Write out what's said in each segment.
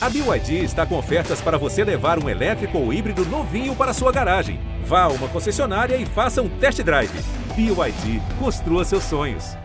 A BYD está com ofertas para você levar um elétrico ou híbrido novinho para sua garagem. Vá a uma concessionária e faça um test drive. BYD, construa seus sonhos.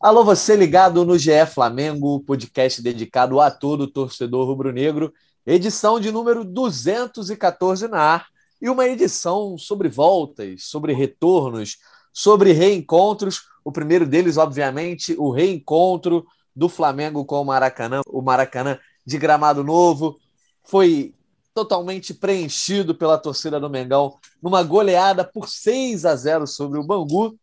Alô, você ligado no GE Flamengo, podcast dedicado a todo torcedor rubro-negro, edição de número 214 na ar e uma edição sobre voltas, sobre retornos, sobre reencontros. O primeiro deles, obviamente, o reencontro do Flamengo com o Maracanã. O Maracanã de gramado novo foi totalmente preenchido pela torcida do Mengão numa goleada por 6 a 0 sobre o Bangu.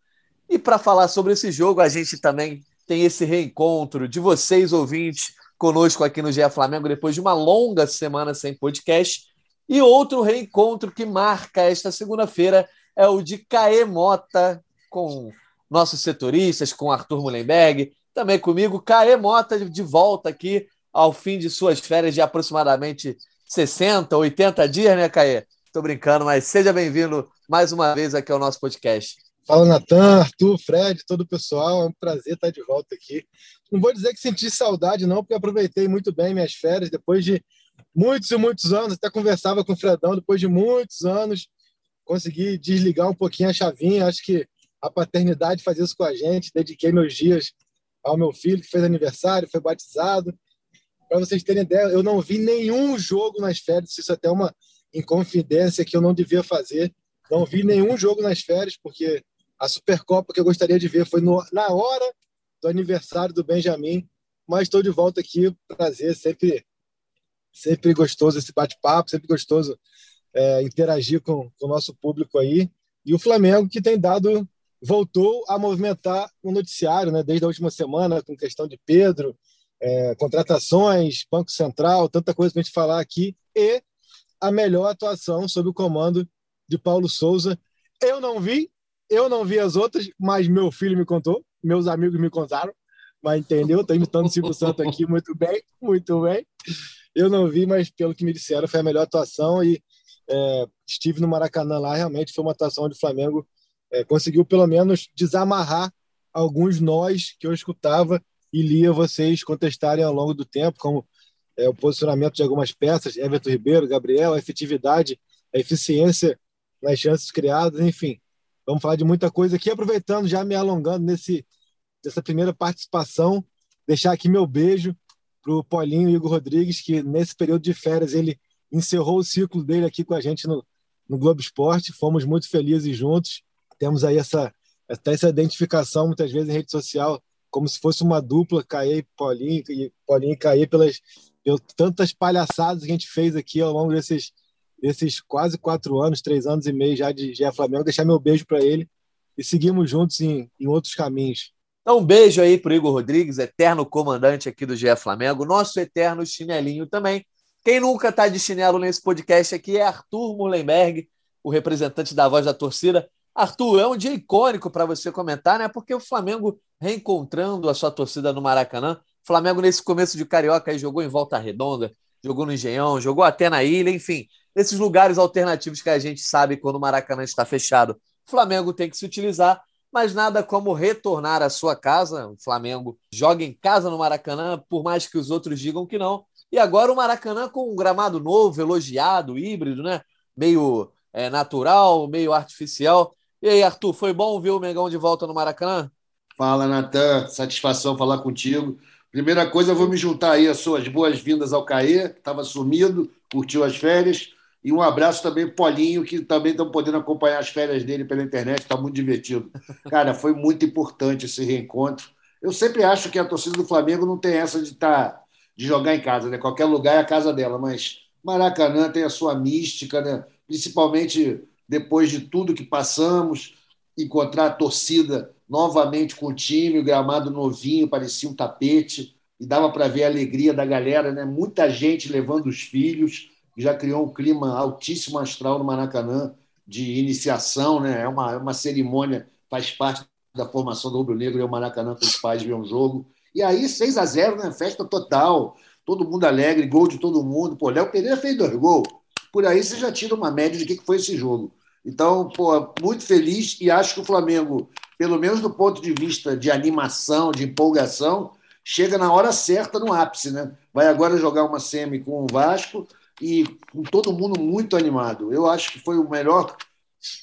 E para falar sobre esse jogo, a gente também tem esse reencontro de vocês, ouvintes, conosco aqui no GE Flamengo, depois de uma longa semana sem podcast. E outro reencontro que marca esta segunda-feira é o de Caê Mota, com nossos setoristas, com Arthur Mullenberg, também comigo, Caê Mota, de volta aqui ao fim de suas férias de aproximadamente 60, 80 dias, né, Caê? Estou brincando, mas seja bem-vindo mais uma vez aqui ao nosso podcast. Fala, Natan, Arthur, Fred, todo o pessoal. É um prazer estar de volta aqui. Não vou dizer que senti saudade, não, porque aproveitei muito bem minhas férias depois de muitos e muitos anos. Até conversava com o Fredão depois de muitos anos consegui desligar um pouquinho a chavinha. Acho que a paternidade faz isso com a gente. Dediquei meus dias ao meu filho, que fez aniversário, foi batizado. Para vocês terem ideia, eu não vi nenhum jogo nas férias. Isso é até uma inconfidência que eu não devia fazer. Não vi nenhum jogo nas férias, porque a Supercopa que eu gostaria de ver foi no, na hora do aniversário do Benjamin. Mas estou de volta aqui. Prazer, sempre, sempre gostoso esse bate-papo, sempre gostoso é, interagir com, com o nosso público aí. E o Flamengo que tem dado, voltou a movimentar o noticiário, né, desde a última semana, com questão de Pedro, é, contratações, Banco Central, tanta coisa para a gente falar aqui, e a melhor atuação sob o comando de Paulo Souza. Eu não vi, eu não vi as outras, mas meu filho me contou, meus amigos me contaram, mas entendeu? Estou imitando o Silvio Santos aqui muito bem, muito bem. Eu não vi, mas pelo que me disseram, foi a melhor atuação e é, estive no Maracanã lá, realmente foi uma atuação onde o Flamengo é, conseguiu pelo menos desamarrar alguns nós que eu escutava e lia vocês contestarem ao longo do tempo, como é, o posicionamento de algumas peças, Everton Ribeiro, Gabriel, a efetividade, a eficiência nas chances criadas, enfim. Vamos falar de muita coisa aqui, aproveitando, já me alongando nesse dessa primeira participação, deixar aqui meu beijo para o Paulinho Igor Rodrigues, que nesse período de férias ele encerrou o ciclo dele aqui com a gente no, no Globo Esporte. Fomos muito felizes juntos. Temos aí essa, até essa identificação, muitas vezes, em rede social, como se fosse uma dupla, Caê e Paulinho, e Paulinho Caê, pelas, pelas tantas palhaçadas que a gente fez aqui ao longo desses, desses quase quatro anos, três anos e meio já de GE Flamengo. Deixar meu beijo para ele e seguimos juntos em, em outros caminhos. Então, um beijo aí para Igor Rodrigues, eterno comandante aqui do GE Flamengo, nosso eterno chinelinho também. Quem nunca está de chinelo nesse podcast aqui é Arthur Mullenberg, o representante da voz da torcida. Arthur, é um dia icônico para você comentar, né? Porque o Flamengo reencontrando a sua torcida no Maracanã. O Flamengo, nesse começo de Carioca, jogou em Volta Redonda, jogou no Engenhão, jogou até na Ilha, enfim, esses lugares alternativos que a gente sabe quando o Maracanã está fechado. O Flamengo tem que se utilizar, mas nada como retornar à sua casa. O Flamengo joga em casa no Maracanã, por mais que os outros digam que não. E agora o Maracanã com um gramado novo, elogiado, híbrido, né? Meio é, natural, meio artificial. E aí, Arthur, foi bom ver o Mengão de volta no Maracanã? Fala, Natan. Satisfação falar contigo. Primeira coisa, eu vou me juntar aí às suas boas-vindas ao Caê, que estava sumido, curtiu as férias. E um abraço também para Paulinho, que também estão podendo acompanhar as férias dele pela internet, está muito divertido. Cara, foi muito importante esse reencontro. Eu sempre acho que a torcida do Flamengo não tem essa de tá de jogar em casa, né? Qualquer lugar é a casa dela, mas Maracanã tem a sua mística, né? Principalmente depois de tudo que passamos, encontrar a torcida novamente com o time, o gramado novinho, parecia um tapete, e dava para ver a alegria da galera, né? Muita gente levando os filhos, já criou um clima altíssimo astral no Maracanã de iniciação, né? É uma, é uma cerimônia, faz parte da formação do Rubro Negro, é o Maracanã com os pais ver um jogo. E aí, 6 a 0 né? Festa total. Todo mundo alegre, gol de todo mundo. Pô, Léo Pereira fez dois gols. Por aí você já tira uma média de que foi esse jogo. Então, pô, muito feliz e acho que o Flamengo, pelo menos do ponto de vista de animação, de empolgação, chega na hora certa no ápice, né? Vai agora jogar uma semi com o Vasco e com todo mundo muito animado. Eu acho que foi o melhor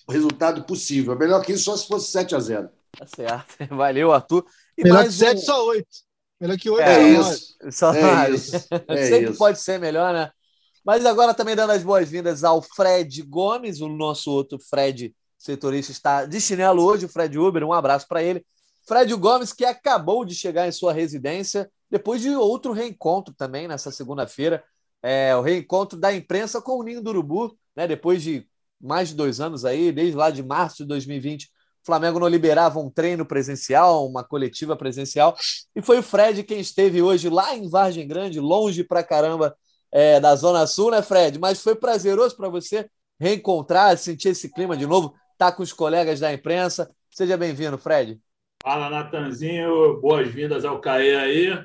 resultado possível. Melhor que isso só se fosse 7 a 0 Tá certo. Valeu, Arthur. E melhor que 7, um... só 8. Melhor que 8, é, isso. Só é isso. É Sempre isso. pode ser melhor, né? Mas agora também dando as boas-vindas ao Fred Gomes, o nosso outro Fred setorista está de chinelo hoje, o Fred Uber, um abraço para ele. Fred Gomes, que acabou de chegar em sua residência, depois de outro reencontro também nessa segunda-feira, é, o reencontro da imprensa com o Ninho do Urubu, né, depois de mais de dois anos aí, desde lá de março de 2020, o Flamengo não liberava um treino presencial, uma coletiva presencial, e foi o Fred quem esteve hoje lá em Vargem Grande, longe pra caramba é, da Zona Sul, né, Fred? Mas foi prazeroso para você reencontrar, sentir esse clima de novo, estar tá com os colegas da imprensa. Seja bem-vindo, Fred. Fala, Natanzinho. Boas-vindas ao CAE aí.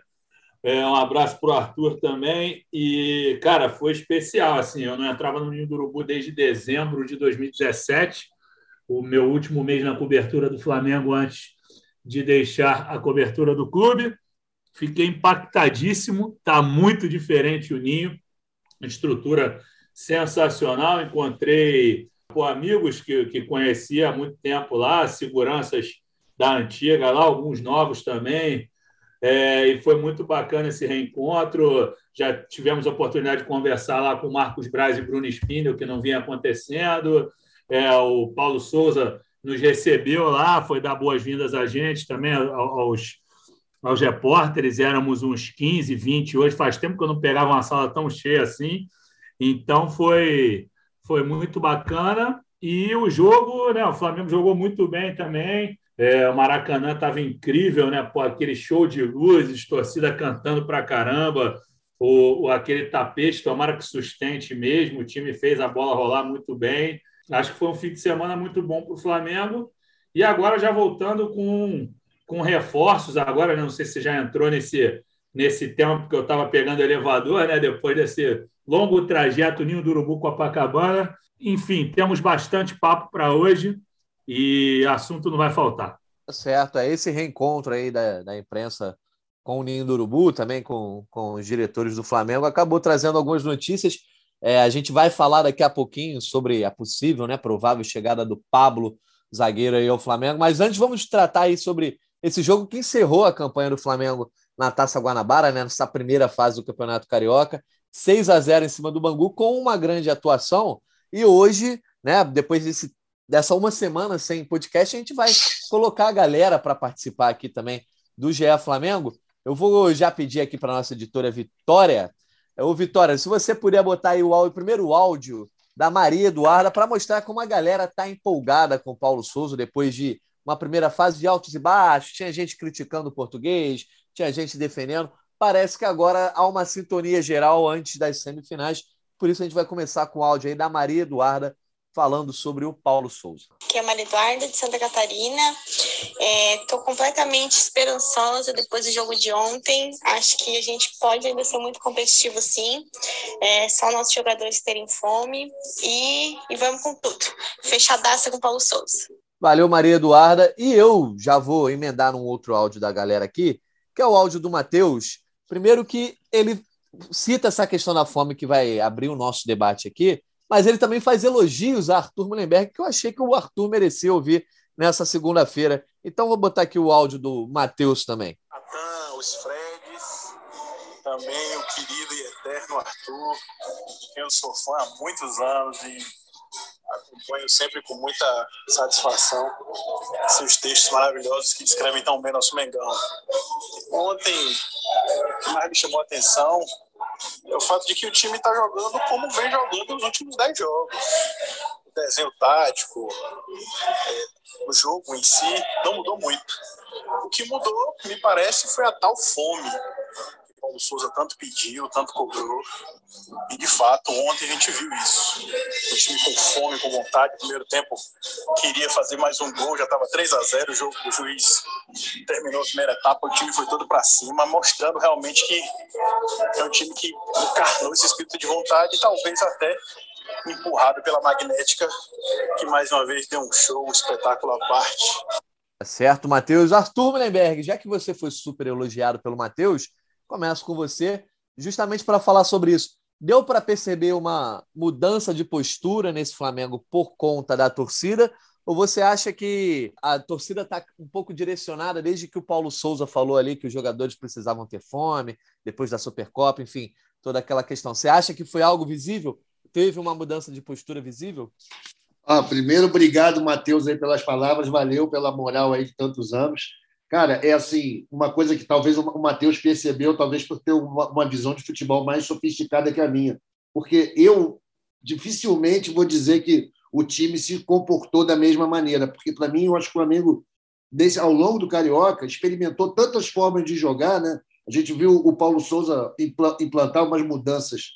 É, um abraço para o Arthur também. E, cara, foi especial. Assim, eu não entrava no Ninho do Urubu desde dezembro de 2017, o meu último mês na cobertura do Flamengo antes de deixar a cobertura do clube. Fiquei impactadíssimo. Está muito diferente o Ninho. Estrutura sensacional. Encontrei pô, amigos que, que conhecia há muito tempo lá, seguranças da antiga lá, alguns novos também. É, e foi muito bacana esse reencontro. Já tivemos a oportunidade de conversar lá com Marcos Braz e Bruno Spindel, que não vinha acontecendo. É, o Paulo Souza nos recebeu lá, foi dar boas-vindas a gente também, aos, aos repórteres. Éramos uns 15, 20 hoje. Faz tempo que eu não pegava uma sala tão cheia assim. Então foi, foi muito bacana. E o jogo, né? O Flamengo jogou muito bem também. É, o Maracanã estava incrível, né? Pô, aquele show de luzes, torcida cantando pra caramba, o, o, aquele tapete, tomara que sustente mesmo. O time fez a bola rolar muito bem. Acho que foi um fim de semana muito bom para o Flamengo. E agora já voltando com, com reforços, agora não sei se já entrou nesse, nesse tempo que eu estava pegando elevador, né? Depois desse longo trajeto Ninho do Urubu Copacabana. Enfim, temos bastante papo para hoje e assunto não vai faltar. Tá certo, é esse reencontro aí da, da imprensa com o Ninho do Urubu, também com, com os diretores do Flamengo, acabou trazendo algumas notícias. É, a gente vai falar daqui a pouquinho sobre a possível, né, provável chegada do Pablo, zagueiro aí ao Flamengo, mas antes vamos tratar aí sobre esse jogo que encerrou a campanha do Flamengo na Taça Guanabara, né, nessa primeira fase do Campeonato Carioca, 6 a 0 em cima do Bangu, com uma grande atuação, e hoje, né, depois desse dessa uma semana sem podcast, a gente vai colocar a galera para participar aqui também do GE Flamengo. Eu vou já pedir aqui para nossa editora Vitória. Ô, Vitória, se você puder botar aí o, áudio, o primeiro áudio da Maria Eduarda para mostrar como a galera está empolgada com o Paulo Souza depois de uma primeira fase de altos e baixos. Tinha gente criticando o português, tinha gente defendendo. Parece que agora há uma sintonia geral antes das semifinais. Por isso a gente vai começar com o áudio aí da Maria Eduarda falando sobre o Paulo Souza. Aqui é a Maria Eduarda, de Santa Catarina. Estou é, completamente esperançosa depois do jogo de ontem. Acho que a gente pode ainda ser muito competitivo, sim. É só nossos jogadores terem fome. E, e vamos com tudo. Fechadaça com o Paulo Souza. Valeu, Maria Eduarda. E eu já vou emendar num outro áudio da galera aqui, que é o áudio do Matheus. Primeiro que ele cita essa questão da fome que vai abrir o nosso debate aqui, mas ele também faz elogios a Arthur Mullenberg, que eu achei que o Arthur merecia ouvir nessa segunda-feira. Então vou botar aqui o áudio do Matheus também. Os Freds, também o querido e eterno Arthur, eu sou fã há muitos anos e acompanho sempre com muita satisfação seus textos maravilhosos que escrevem tão bem nosso Mengão. Ontem, o que mais me chamou a atenção é o fato de que o time está jogando como vem jogando nos últimos 10 jogos. O desenho tático, é, o jogo em si, não mudou muito. O que mudou, me parece, foi a tal fome Paulo Souza tanto pediu, tanto cobrou. E de fato, ontem a gente viu isso. O time com fome, com vontade. primeiro tempo queria fazer mais um gol, já estava 3 a 0 o jogo, o juiz terminou a primeira etapa, o time foi todo para cima, mostrando realmente que é um time que encarnou esse espírito de vontade e talvez até empurrado pela magnética, que mais uma vez deu um show, um espetáculo à parte. Tá certo, Matheus. Arthur Mullenberg, já que você foi super elogiado pelo Matheus, começo com você, justamente para falar sobre isso. Deu para perceber uma mudança de postura nesse Flamengo por conta da torcida? Ou você acha que a torcida está um pouco direcionada desde que o Paulo Souza falou ali que os jogadores precisavam ter fome, depois da Supercopa, enfim, toda aquela questão. Você acha que foi algo visível? Teve uma mudança de postura visível? Ah, primeiro, obrigado, Matheus, aí pelas palavras, valeu pela moral aí de tantos anos. Cara, é assim, uma coisa que talvez o Matheus percebeu, talvez por ter uma, uma visão de futebol mais sofisticada que a minha. Porque eu dificilmente vou dizer que o time se comportou da mesma maneira, porque para mim eu acho que o Flamengo desse ao longo do carioca experimentou tantas formas de jogar, né? A gente viu o Paulo Souza implantar umas mudanças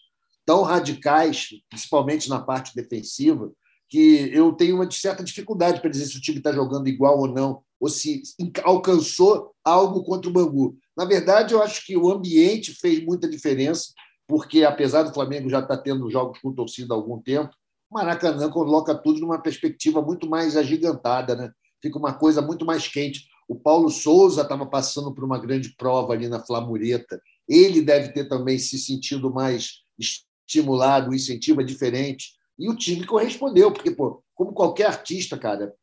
tão radicais, principalmente na parte defensiva, que eu tenho uma certa dificuldade para dizer se o time está jogando igual ou não, ou se alcançou algo contra o Bangu. Na verdade, eu acho que o ambiente fez muita diferença, porque apesar do Flamengo já estar tá tendo jogos com torcida há algum tempo, Maracanã coloca tudo numa perspectiva muito mais agigantada, né? fica uma coisa muito mais quente. O Paulo Souza estava passando por uma grande prova ali na Flamureta. Ele deve ter também se sentido mais estimulado, o incentivo é diferente. E o time correspondeu, porque, pô, como qualquer artista, cara,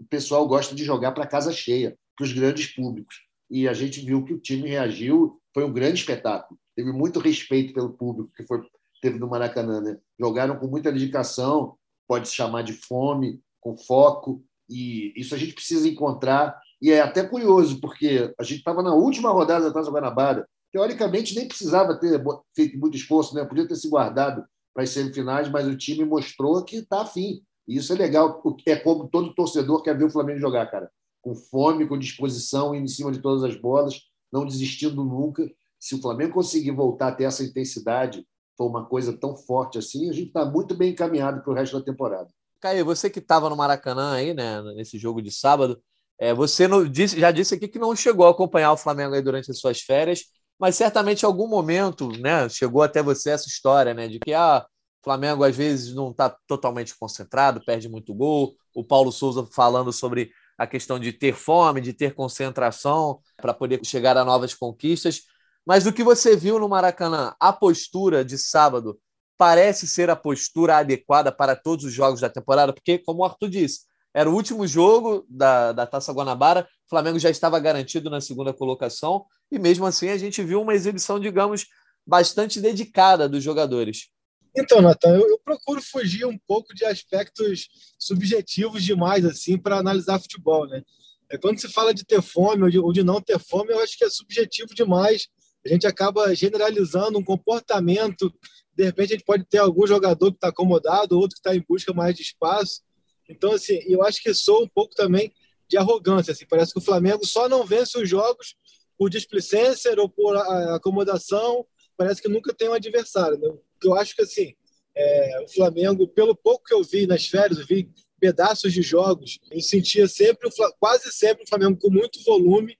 o pessoal gosta de jogar para casa cheia, para os grandes públicos. E a gente viu que o time reagiu, foi um grande espetáculo. Teve muito respeito pelo público que foi teve no Maracanã. Né? Jogaram com muita dedicação, pode se chamar de fome, com foco, e isso a gente precisa encontrar. E é até curioso, porque a gente estava na última rodada da Taça Guanabara. Teoricamente, nem precisava ter feito muito esforço, né? podia ter se guardado para as semifinais, mas o time mostrou que está afim. E isso é legal, é como todo torcedor quer ver o Flamengo jogar, cara. Com fome, com disposição, em cima de todas as bolas, não desistindo nunca. Se o Flamengo conseguir voltar a ter essa intensidade foi uma coisa tão forte assim, a gente está muito bem encaminhado para o resto da temporada. Caio, você que estava no Maracanã aí, né, nesse jogo de sábado, é, você disse, já disse aqui que não chegou a acompanhar o Flamengo aí durante as suas férias, mas certamente em algum momento, né, chegou até você essa história, né, de que ah, o Flamengo às vezes não está totalmente concentrado, perde muito gol. O Paulo Souza falando sobre a questão de ter fome, de ter concentração para poder chegar a novas conquistas. Mas do que você viu no Maracanã, a postura de sábado parece ser a postura adequada para todos os jogos da temporada, porque, como o Arthur disse, era o último jogo da, da Taça Guanabara, o Flamengo já estava garantido na segunda colocação, e mesmo assim a gente viu uma exibição, digamos, bastante dedicada dos jogadores. Então, Natan, eu, eu, procuro fugir um pouco de aspectos subjetivos demais assim para analisar futebol, né? É, quando se fala de ter fome ou de, ou de não ter fome, eu acho que é subjetivo demais a gente acaba generalizando um comportamento. De repente, a gente pode ter algum jogador que está acomodado, outro que está em busca mais de espaço. Então, assim, eu acho que sou um pouco também de arrogância. Assim, parece que o Flamengo só não vence os jogos por displicência ou por acomodação. Parece que nunca tem um adversário. Né? Eu acho que, assim, é, o Flamengo, pelo pouco que eu vi nas férias, eu vi pedaços de jogos, eu sentia sempre, quase sempre o Flamengo com muito volume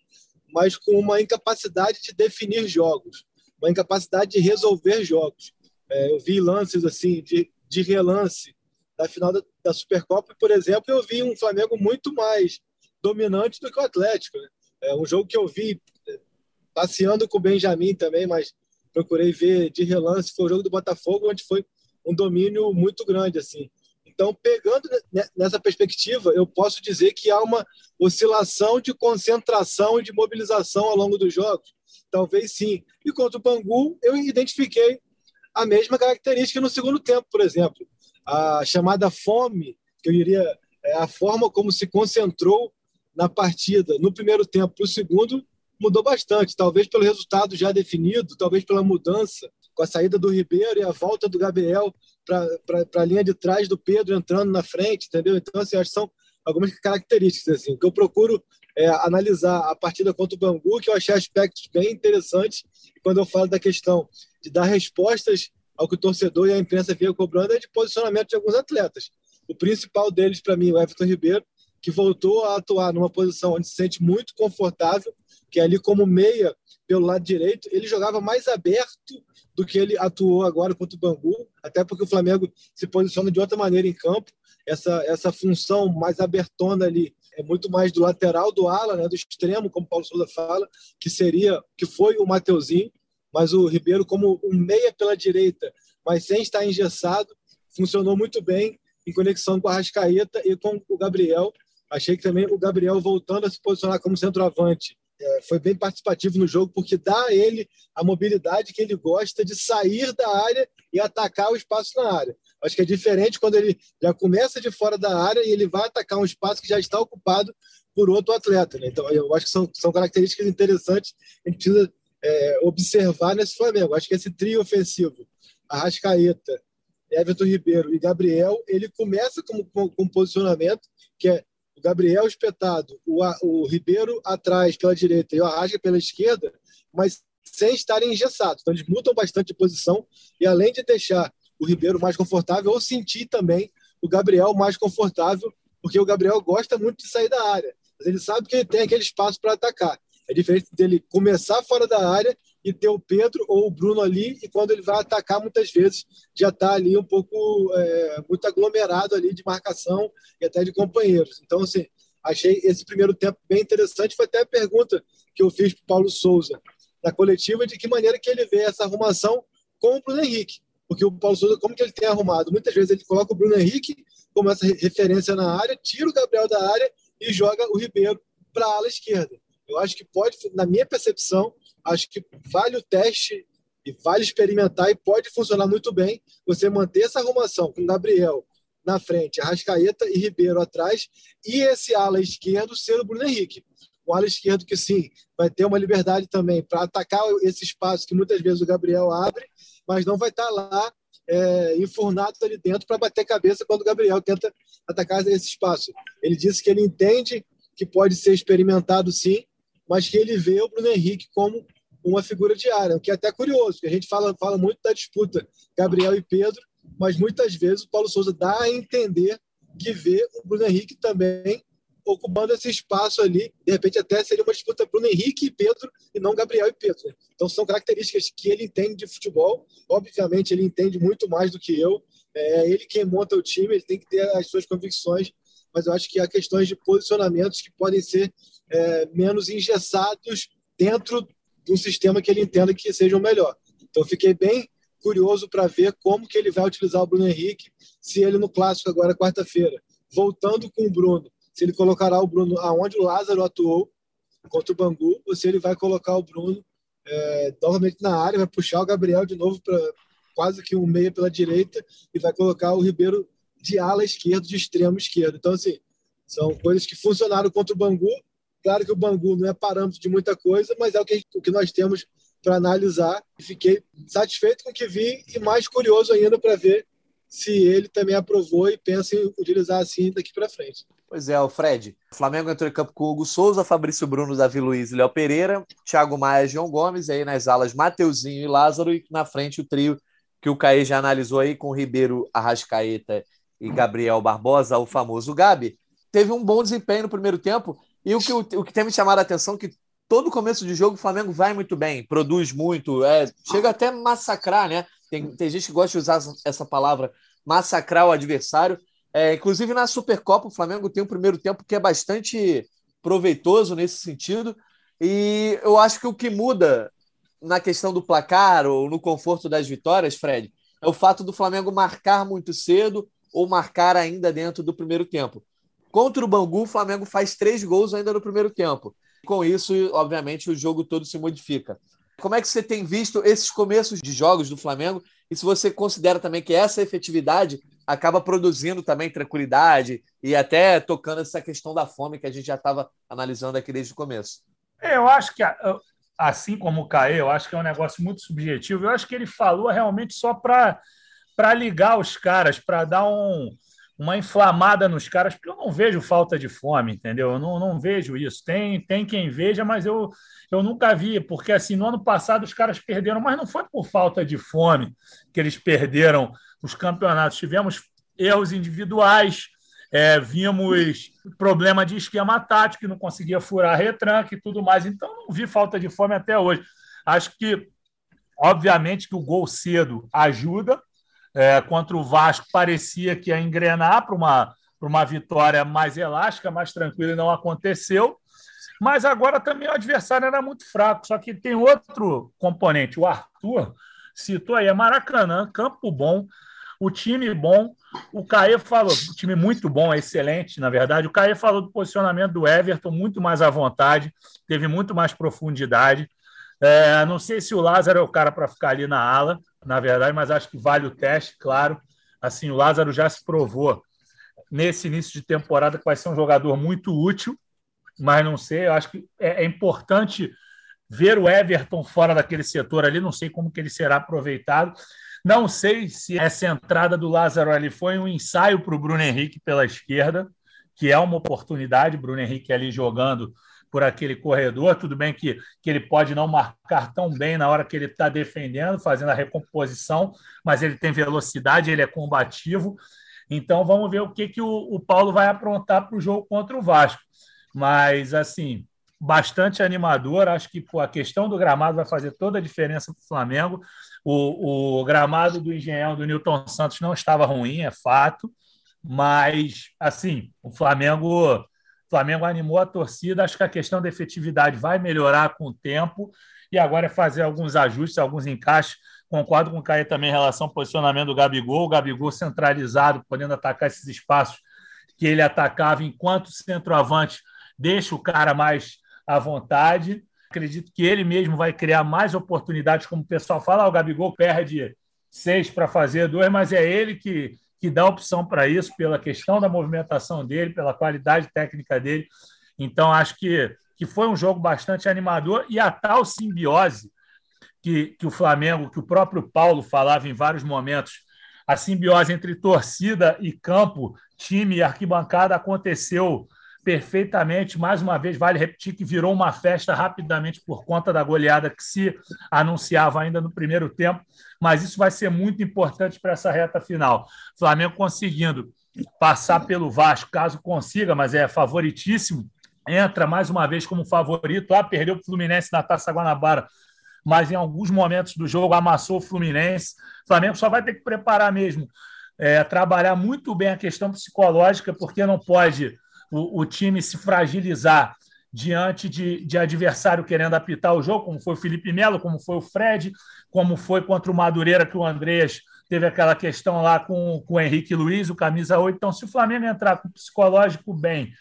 mas com uma incapacidade de definir jogos, uma incapacidade de resolver jogos. É, eu vi lances assim de, de relance da final da, da, Supercopa, por exemplo, eu vi um Flamengo muito mais dominante do que o Atlético. Né? É um jogo que eu vi é, passeando com o Benjamin também, mas procurei ver de relance foi o jogo do Botafogo, onde foi um domínio muito grande assim. Então, pegando nessa perspectiva, eu posso dizer que há uma oscilação de concentração e de mobilização ao longo dos jogos. Talvez sim. E contra o Bangu, eu identifiquei a mesma característica no segundo tempo, por exemplo. A chamada fome, que eu diria é a forma como se concentrou na partida no primeiro tempo para o segundo, mudou bastante. Talvez pelo resultado já definido, talvez pela mudança com a saída do Ribeiro e a volta do Gabriel para a linha de trás do Pedro entrando na frente, entendeu? Então, assim, acho que são algumas características. Assim. Que eu procuro é analisar a partida contra o Bangu, que eu achei aspectos bem interessantes. Quando eu falo da questão de dar respostas ao que o torcedor e a imprensa vinha cobrando, é de posicionamento de alguns atletas. O principal deles, para mim, o Everton Ribeiro, que voltou a atuar numa posição onde se sente muito confortável, que é ali como meia pelo lado direito, ele jogava mais aberto do que ele atuou agora contra o Bangu, até porque o Flamengo se posiciona de outra maneira em campo. Essa, essa função mais abertona ali é muito mais do lateral do ala, né, do extremo, como o Paulo Souza fala, que seria, que foi o Mateuzinho, mas o Ribeiro como um meia pela direita, mas sem estar engessado, funcionou muito bem em conexão com a Rascaeta e com o Gabriel. Achei que também o Gabriel voltando a se posicionar como centroavante é, foi bem participativo no jogo, porque dá a ele a mobilidade que ele gosta de sair da área e atacar o espaço na área. Acho que é diferente quando ele já começa de fora da área e ele vai atacar um espaço que já está ocupado por outro atleta. Né? Então, eu acho que são, são características interessantes que a gente precisa é, observar nesse Flamengo. Acho que esse trio ofensivo, Arrascaeta, Everton Ribeiro e Gabriel, ele começa com, com, com um posicionamento que é o Gabriel espetado, o, o Ribeiro atrás pela direita e o Arrasca pela esquerda, mas sem estarem engessados. Então, eles mudam bastante de posição e, além de deixar o Ribeiro mais confortável, ou sentir também o Gabriel mais confortável, porque o Gabriel gosta muito de sair da área. Mas ele sabe que ele tem aquele espaço para atacar. É diferente dele começar fora da área e ter o Pedro ou o Bruno ali, e quando ele vai atacar, muitas vezes já está ali um pouco é, muito aglomerado ali de marcação e até de companheiros. Então, assim, achei esse primeiro tempo bem interessante. Foi até a pergunta que eu fiz para o Paulo Souza na coletiva de que maneira que ele vê essa arrumação com o Bruno Henrique. Porque o Paulo Souza, como que ele tem arrumado? Muitas vezes ele coloca o Bruno Henrique como essa referência na área, tira o Gabriel da área e joga o Ribeiro para a ala esquerda. Eu acho que pode, na minha percepção, acho que vale o teste e vale experimentar e pode funcionar muito bem você manter essa arrumação com Gabriel na frente, Arrascaeta e Ribeiro atrás e esse ala esquerdo ser o Bruno Henrique. O ala esquerdo que sim, vai ter uma liberdade também para atacar esse espaço que muitas vezes o Gabriel abre, mas não vai estar tá lá é, enfurnado ali dentro para bater cabeça quando o Gabriel tenta atacar esse espaço. Ele disse que ele entende que pode ser experimentado sim, mas que ele vê o Bruno Henrique como uma figura de área, o que é até curioso, porque a gente fala, fala muito da disputa Gabriel e Pedro, mas muitas vezes o Paulo Souza dá a entender que vê o Bruno Henrique também ocupando esse espaço ali. De repente, até seria uma disputa Bruno Henrique e Pedro, e não Gabriel e Pedro. Né? Então, são características que ele entende de futebol. Obviamente, ele entende muito mais do que eu. É ele quem monta o time, ele tem que ter as suas convicções. Mas eu acho que há questões de posicionamentos que podem ser é, menos engessados dentro de um sistema que ele entenda que seja o melhor. Então, fiquei bem curioso para ver como que ele vai utilizar o Bruno Henrique, se ele no clássico agora quarta-feira, voltando com o Bruno, se ele colocará o Bruno aonde o Lázaro atuou contra o Bangu, ou se ele vai colocar o Bruno é, novamente na área, vai puxar o Gabriel de novo para quase que um meia pela direita e vai colocar o Ribeiro de ala esquerdo, de extremo esquerdo. Então, assim, são coisas que funcionaram contra o Bangu Claro que o Bangu não é parâmetro de muita coisa, mas é o que, o que nós temos para analisar. Fiquei satisfeito com o que vi e mais curioso ainda para ver se ele também aprovou e pensa em utilizar assim daqui para frente. Pois é, o Fred. O Flamengo entrou em campo com Hugo Souza, Fabrício Bruno, Davi Luiz e Léo Pereira, Thiago Maia João Gomes, aí nas alas Mateuzinho e Lázaro, e na frente o trio que o Caê já analisou aí com Ribeiro, Arrascaeta e Gabriel Barbosa, o famoso Gabi. Teve um bom desempenho no primeiro tempo, e o que, o, que tem me chamado a atenção é que todo começo de jogo o Flamengo vai muito bem, produz muito, é, chega até massacrar, né? Tem, tem gente que gosta de usar essa palavra, massacrar o adversário. É, inclusive na Supercopa, o Flamengo tem um primeiro tempo que é bastante proveitoso nesse sentido. E eu acho que o que muda na questão do placar ou no conforto das vitórias, Fred, é o fato do Flamengo marcar muito cedo ou marcar ainda dentro do primeiro tempo. Contra o Bangu, o Flamengo faz três gols ainda no primeiro tempo. Com isso, obviamente, o jogo todo se modifica. Como é que você tem visto esses começos de jogos do Flamengo? E se você considera também que essa efetividade acaba produzindo também tranquilidade e até tocando essa questão da fome que a gente já estava analisando aqui desde o começo? É, eu acho que, assim como o Caê, eu acho que é um negócio muito subjetivo. Eu acho que ele falou realmente só para ligar os caras, para dar um, uma inflamada nos caras, porque eu não vejo falta de fome, entendeu? Eu não, não vejo isso. Tem, tem quem veja, mas eu, eu nunca vi, porque assim, no ano passado os caras perderam, mas não foi por falta de fome que eles perderam os campeonatos. Tivemos erros individuais, É, vimos problema de esquema tático, que não conseguia furar retranque e tudo mais. Então, não vi falta de fome até hoje. Acho que, obviamente, que o gol cedo ajuda. É, contra o Vasco, parecia que ia engrenar para uma, uma vitória mais elástica, mais tranquila, e não aconteceu. Mas agora também o adversário era muito fraco. Só que tem outro componente. O Arthur citou aí, é Maracanã, campo bom, o time bom. O Caê falou, o time muito bom, excelente, na verdade. O Caê falou do posicionamento do Everton, muito mais à vontade, teve muito mais profundidade. É, não sei se o Lázaro é o cara para ficar ali na ala, na verdade, mas acho que vale o teste, claro. Assim, o Lázaro já se provou nesse início de temporada que vai ser um jogador muito útil, mas não sei, eu acho que é, é importante ver o Everton fora daquele setor ali, não sei como que ele será aproveitado. Não sei se essa entrada do Lázaro ali foi um ensaio para o Bruno Henrique pela esquerda, que é uma oportunidade, Bruno Henrique ali jogando por aquele corredor. Tudo bem que, que ele pode não marcar tão bem na hora que ele está defendendo, fazendo a recomposição, mas ele tem velocidade, ele é combativo. Então vamos ver o que, que o, o Paulo vai aprontar para o jogo contra o Vasco. Mas, assim, bastante animador. Acho que pô, a questão do gramado vai fazer toda a diferença para o Flamengo. O, gramado do Engenhão do Newton Santos não estava ruim, é fato, mas assim, o Flamengo, Flamengo animou a torcida. Acho que a questão da efetividade vai melhorar com o tempo e agora é fazer alguns ajustes, alguns encaixes. Concordo com o Caio também em relação ao posicionamento do Gabigol, o Gabigol centralizado, podendo atacar esses espaços que ele atacava enquanto centroavante deixa o cara mais à vontade. Acredito que ele mesmo vai criar mais oportunidades, como o pessoal fala, ah, o Gabigol perde seis para fazer dois, mas é ele que, que dá opção para isso, pela questão da movimentação dele, pela qualidade técnica dele. Então, acho que, que foi um jogo bastante animador e a tal simbiose que, que o Flamengo, que o próprio Paulo falava em vários momentos, a simbiose entre torcida e campo, time e arquibancada aconteceu perfeitamente. Mais uma vez, vale repetir que virou uma festa rapidamente por conta da goleada que se anunciava ainda no primeiro tempo, mas isso vai ser muito importante para essa reta final. Flamengo conseguindo passar pelo Vasco, caso consiga, mas é favoritíssimo, entra mais uma vez como favorito. Ah, perdeu o Fluminense na Taça Guanabara, mas em alguns momentos do jogo amassou o Fluminense. O Flamengo só vai ter que preparar mesmo, é, trabalhar muito bem a questão psicológica, porque não pode o, o time se fragilizar diante de, de, adversário querendo apitar o jogo, como foi o Felipe Melo, como foi o Fred, como foi contra o Madureira, que o Andrés teve aquela questão lá com, com o Henrique Luiz, o camisa 8. Então, se o Flamengo entrar com o psicológico bem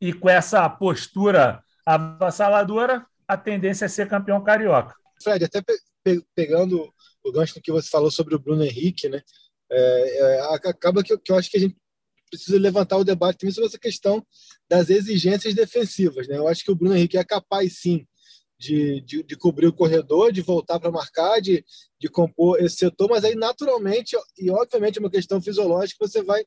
e com essa postura avassaladora, a tendência é ser campeão carioca. Fred, até pe pe pegando o gancho que você falou sobre o Bruno Henrique, né? É, é, acaba que, que eu acho que a gente precisa levantar o debate também sobre essa questão das exigências defensivas. Né? Eu acho que o Bruno Henrique é capaz, sim, de, de, de cobrir o corredor, de voltar para marcar, de, de compor esse setor, mas aí, naturalmente, e obviamente, é uma questão fisiológica, você vai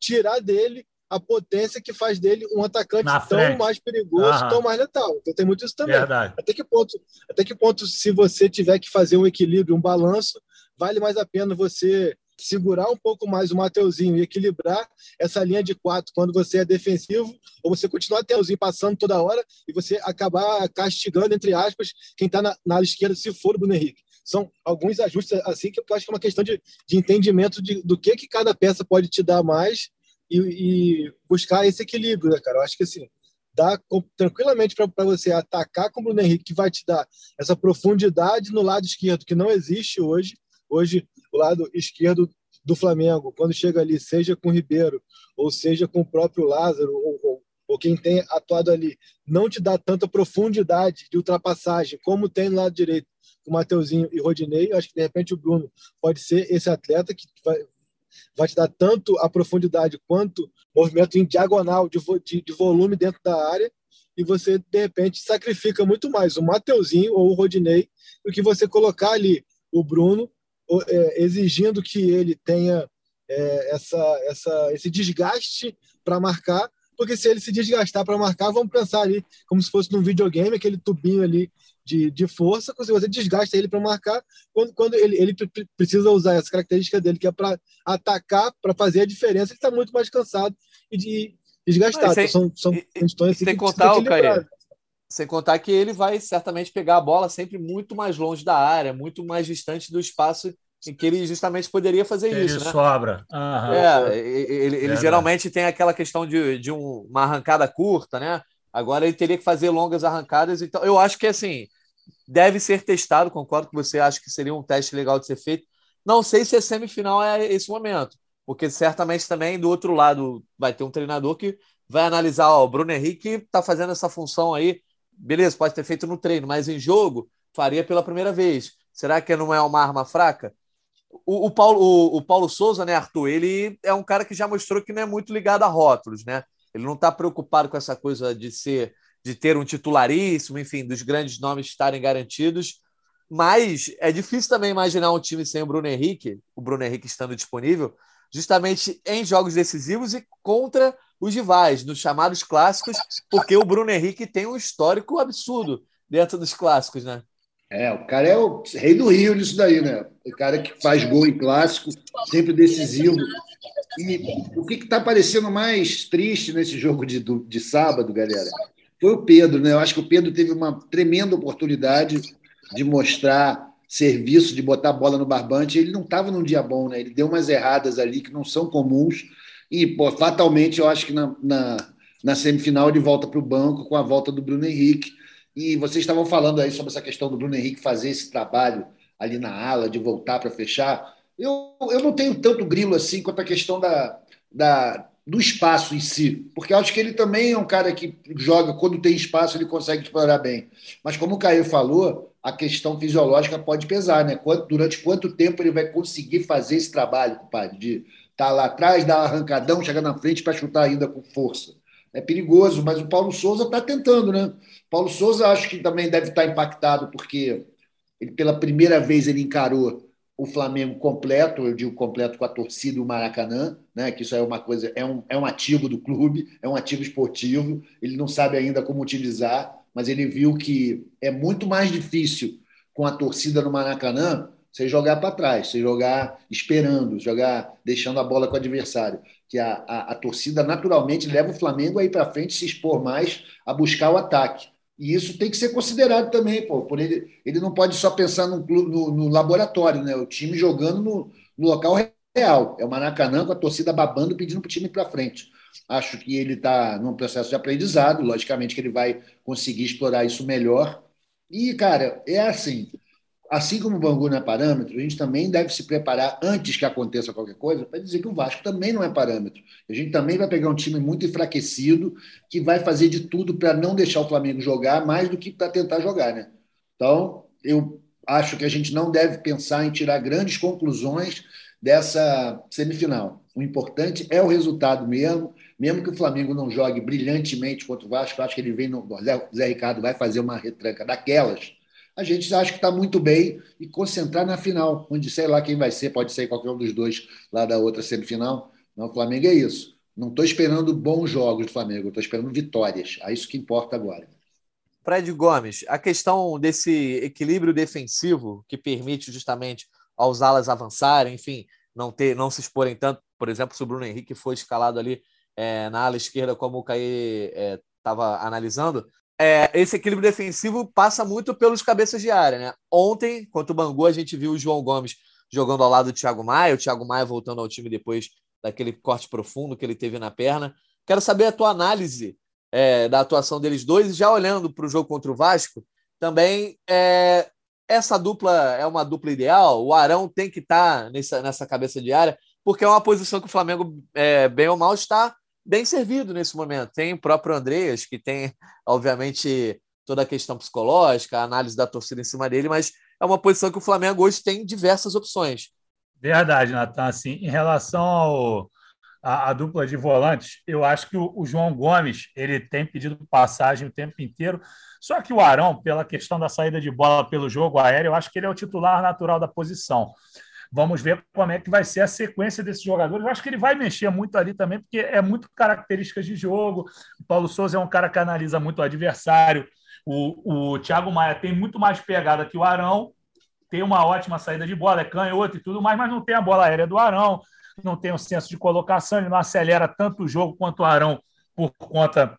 tirar dele a potência que faz dele um atacante tão mais perigoso, tão mais letal. Então tem muito isso também. Verdade. Até que ponto, até que ponto, se você tiver que fazer um equilíbrio, um balanço, vale mais a pena você segurar um pouco mais o Mateuzinho e equilibrar essa linha de quatro quando você é defensivo, ou você continuar Mateuzinho passando toda hora e você acabar castigando, entre aspas, quem está na, área esquerda, se for o Bruno Henrique. São alguns ajustes assim que eu acho que é uma questão de, de entendimento de, do que, que cada peça pode te dar mais e, e buscar esse equilíbrio, né, cara? Eu acho que assim, dá tranquilamente para você atacar com o Bruno Henrique, que vai te dar essa profundidade no lado esquerdo, que não existe hoje. Hoje, o lado esquerdo do Flamengo, quando chega ali, seja com o Ribeiro, ou seja com o próprio Lázaro, ou, ou, ou quem tem atuado ali, não te dá tanta profundidade de ultrapassagem como tem no lado direito o Mateuzinho e Rodinei. Eu acho que de repente o Bruno pode ser esse atleta que vai, vai te dar tanto a profundidade quanto movimento em diagonal de, de, de volume dentro da área e você, de repente, sacrifica muito mais o Mateuzinho ou o Rodinei do que você colocar ali o Bruno exigindo que ele tenha é, essa, essa, esse desgaste para marcar, porque se ele se desgastar para marcar, vamos pensar ali como se fosse num videogame, aquele tubinho ali de, de força, se você desgasta ele para marcar, quando, quando ele, ele precisa usar essa característica dele, que é para atacar, para fazer a diferença, ele está muito mais cansado e de desgastar. Sem, então, são, são questões assim, sem contar, o Caio, sem contar que ele vai certamente pegar a bola sempre muito mais longe da área, muito mais distante do espaço em que ele justamente poderia fazer ele isso. Ele né? sobra. É, ele, ele geralmente tem aquela questão de, de um, uma arrancada curta, né? Agora ele teria que fazer longas arrancadas. Então, eu acho que assim deve ser testado. Concordo com você. Acho que seria um teste legal de ser feito. Não sei se a semifinal é esse momento, porque certamente também do outro lado vai ter um treinador que vai analisar. Ó, o Bruno Henrique está fazendo essa função aí. Beleza, pode ter feito no treino, mas em jogo faria pela primeira vez. Será que não é uma arma fraca? O, o, Paulo, o, o, Paulo Souza, né, Arthur? Ele é um cara que já mostrou que não é muito ligado a rótulos, né? Ele não está preocupado com essa coisa de ser, de ter um titularíssimo, enfim, dos grandes nomes estarem garantidos. Mas é difícil também imaginar um time sem o Bruno Henrique, o Bruno Henrique estando disponível, justamente em jogos decisivos e contra os rivais, nos chamados clássicos, porque o Bruno Henrique tem um histórico absurdo dentro dos clássicos, né? É, o cara é o rei do Rio nisso daí, né? O cara que faz gol em clássico, sempre decisivo. E o que está parecendo mais triste nesse jogo de, de sábado, galera, foi o Pedro, né? Eu acho que o Pedro teve uma tremenda oportunidade de mostrar serviço, de botar a bola no barbante. Ele não estava num dia bom, né? Ele deu umas erradas ali que não são comuns. E, pô, fatalmente, eu acho que na, na, na semifinal ele volta para o banco com a volta do Bruno Henrique e vocês estavam falando aí sobre essa questão do Bruno Henrique fazer esse trabalho ali na ala, de voltar para fechar. Eu, eu não tenho tanto grilo assim quanto a questão da, da, do espaço em si, porque acho que ele também é um cara que joga, quando tem espaço, ele consegue explorar bem. Mas como o Caio falou, a questão fisiológica pode pesar, né? durante quanto tempo ele vai conseguir fazer esse trabalho, compadre, de estar tá lá atrás, um arrancadão, chegar na frente para chutar ainda com força é perigoso, mas o Paulo Souza está tentando, né? Paulo Souza acho que também deve estar tá impactado, porque ele, pela primeira vez ele encarou o Flamengo completo, eu digo completo com a torcida e o Maracanã, né? Que isso é uma coisa, é um, é um ativo do clube, é um ativo esportivo, ele não sabe ainda como utilizar, mas ele viu que é muito mais difícil com a torcida no Maracanã você jogar para trás, você jogar esperando, jogar deixando a bola com o adversário. Que a, a, a torcida naturalmente leva o Flamengo aí para frente, se expor mais a buscar o ataque. E isso tem que ser considerado também, pô. Por ele, ele não pode só pensar no, no, no laboratório, né? O time jogando no, no local real. É o Maracanã com a torcida babando, pedindo para o time ir para frente. Acho que ele está num processo de aprendizado, logicamente que ele vai conseguir explorar isso melhor. E, cara, é assim: assim como o Bangu não é parâmetro, a gente também deve se preparar antes que aconteça qualquer coisa para dizer que o Vasco também não é parâmetro. A gente também vai pegar um time muito enfraquecido que vai fazer de tudo para não deixar o Flamengo jogar mais do que para tentar jogar, né? Então, eu acho que a gente não deve pensar em tirar grandes conclusões dessa semifinal. O importante é o resultado mesmo, mesmo que o Flamengo não jogue brilhantemente contra o Vasco, acho que ele vem no Zé Ricardo vai fazer uma retranca daquelas a gente acha que está muito bem e concentrar na final, onde sei lá quem vai ser, pode ser qualquer um dos dois lá da outra semifinal. Não, o Flamengo é isso. Não estou esperando bons jogos do Flamengo, estou esperando vitórias. É isso que importa agora. Fred Gomes, a questão desse equilíbrio defensivo que permite justamente aos alas avançarem, enfim, não ter, não se exporem tanto. Por exemplo, se o Bruno Henrique foi escalado ali é, na ala esquerda, como o Caê estava é, analisando, é, esse equilíbrio defensivo passa muito pelos cabeças de área, né? Ontem, contra o Bangu, a gente viu o João Gomes jogando ao lado do Thiago Maia, o Thiago Maia voltando ao time depois daquele corte profundo que ele teve na perna. Quero saber a tua análise é, da atuação deles dois e já olhando para o jogo contra o Vasco, também é, essa dupla é uma dupla ideal? O Arão tem que estar tá nessa, nessa cabeça de área, porque é uma posição que o Flamengo, é, bem ou mal, está bem servido nesse momento. Tem o próprio Andreas, que tem, obviamente, toda a questão psicológica, a análise da torcida em cima dele, mas é uma posição que o Flamengo hoje tem diversas opções. Verdade, Natan. Assim, em relação ao, a, a, dupla de volantes, eu acho que o, o, João Gomes ele tem pedido passagem o tempo inteiro. Só que o Arão, pela questão da saída de bola pelo jogo aéreo, eu acho que ele é o titular natural da posição. Vamos ver como é que vai ser a sequência desses jogadores. Eu acho que ele vai mexer muito ali também, porque é muito características de jogo. O Paulo Souza é um cara que analisa muito o adversário. O, o Thiago Maia tem muito mais pegada que o Arão, tem uma ótima saída de bola, é canhoto e tudo mais, mas não tem a bola aérea do Arão. não tem um senso de colocação, ele não acelera tanto o jogo quanto o Arão por conta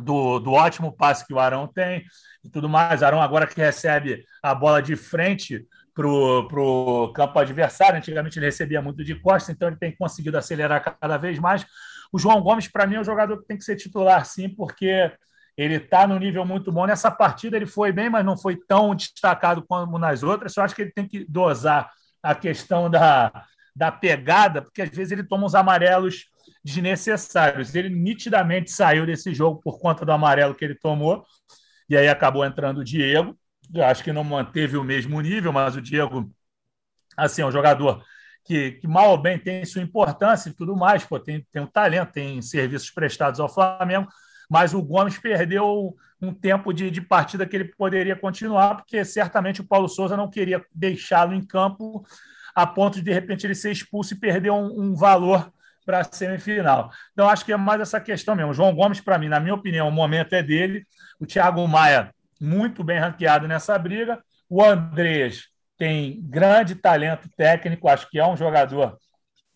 do, do ótimo passe que o Arão tem e tudo mais. Arão agora que recebe a bola de frente para o campo adversário. Antigamente ele recebia muito de costas, então ele tem conseguido acelerar cada vez mais. O João Gomes, para mim, é um jogador que tem que ser titular, sim, porque ele está no nível muito bom. Nessa partida ele foi bem, mas não foi tão destacado como nas outras. Eu acho que ele tem que dosar a questão da, da pegada, porque às vezes ele toma uns amarelos desnecessários. Ele nitidamente saiu desse jogo por conta do amarelo que ele tomou, e aí acabou entrando o Diego. Eu acho que não manteve o mesmo nível, mas o Diego, assim, é um jogador que, que mal ou bem tem sua importância e tudo mais, pô, tem, tem um talento, tem serviços prestados ao Flamengo, mas o Gomes perdeu um tempo de, de partida que ele poderia continuar, porque certamente o Paulo Souza não queria deixá-lo em campo a ponto de, de repente, ele ser expulso e perder um, um valor para a semifinal. Então, acho que é mais essa questão mesmo. João Gomes, para mim, na minha opinião, o momento é dele. O Thiago Maia, muito bem ranqueado nessa briga. O Andrés tem grande talento técnico, acho que é um jogador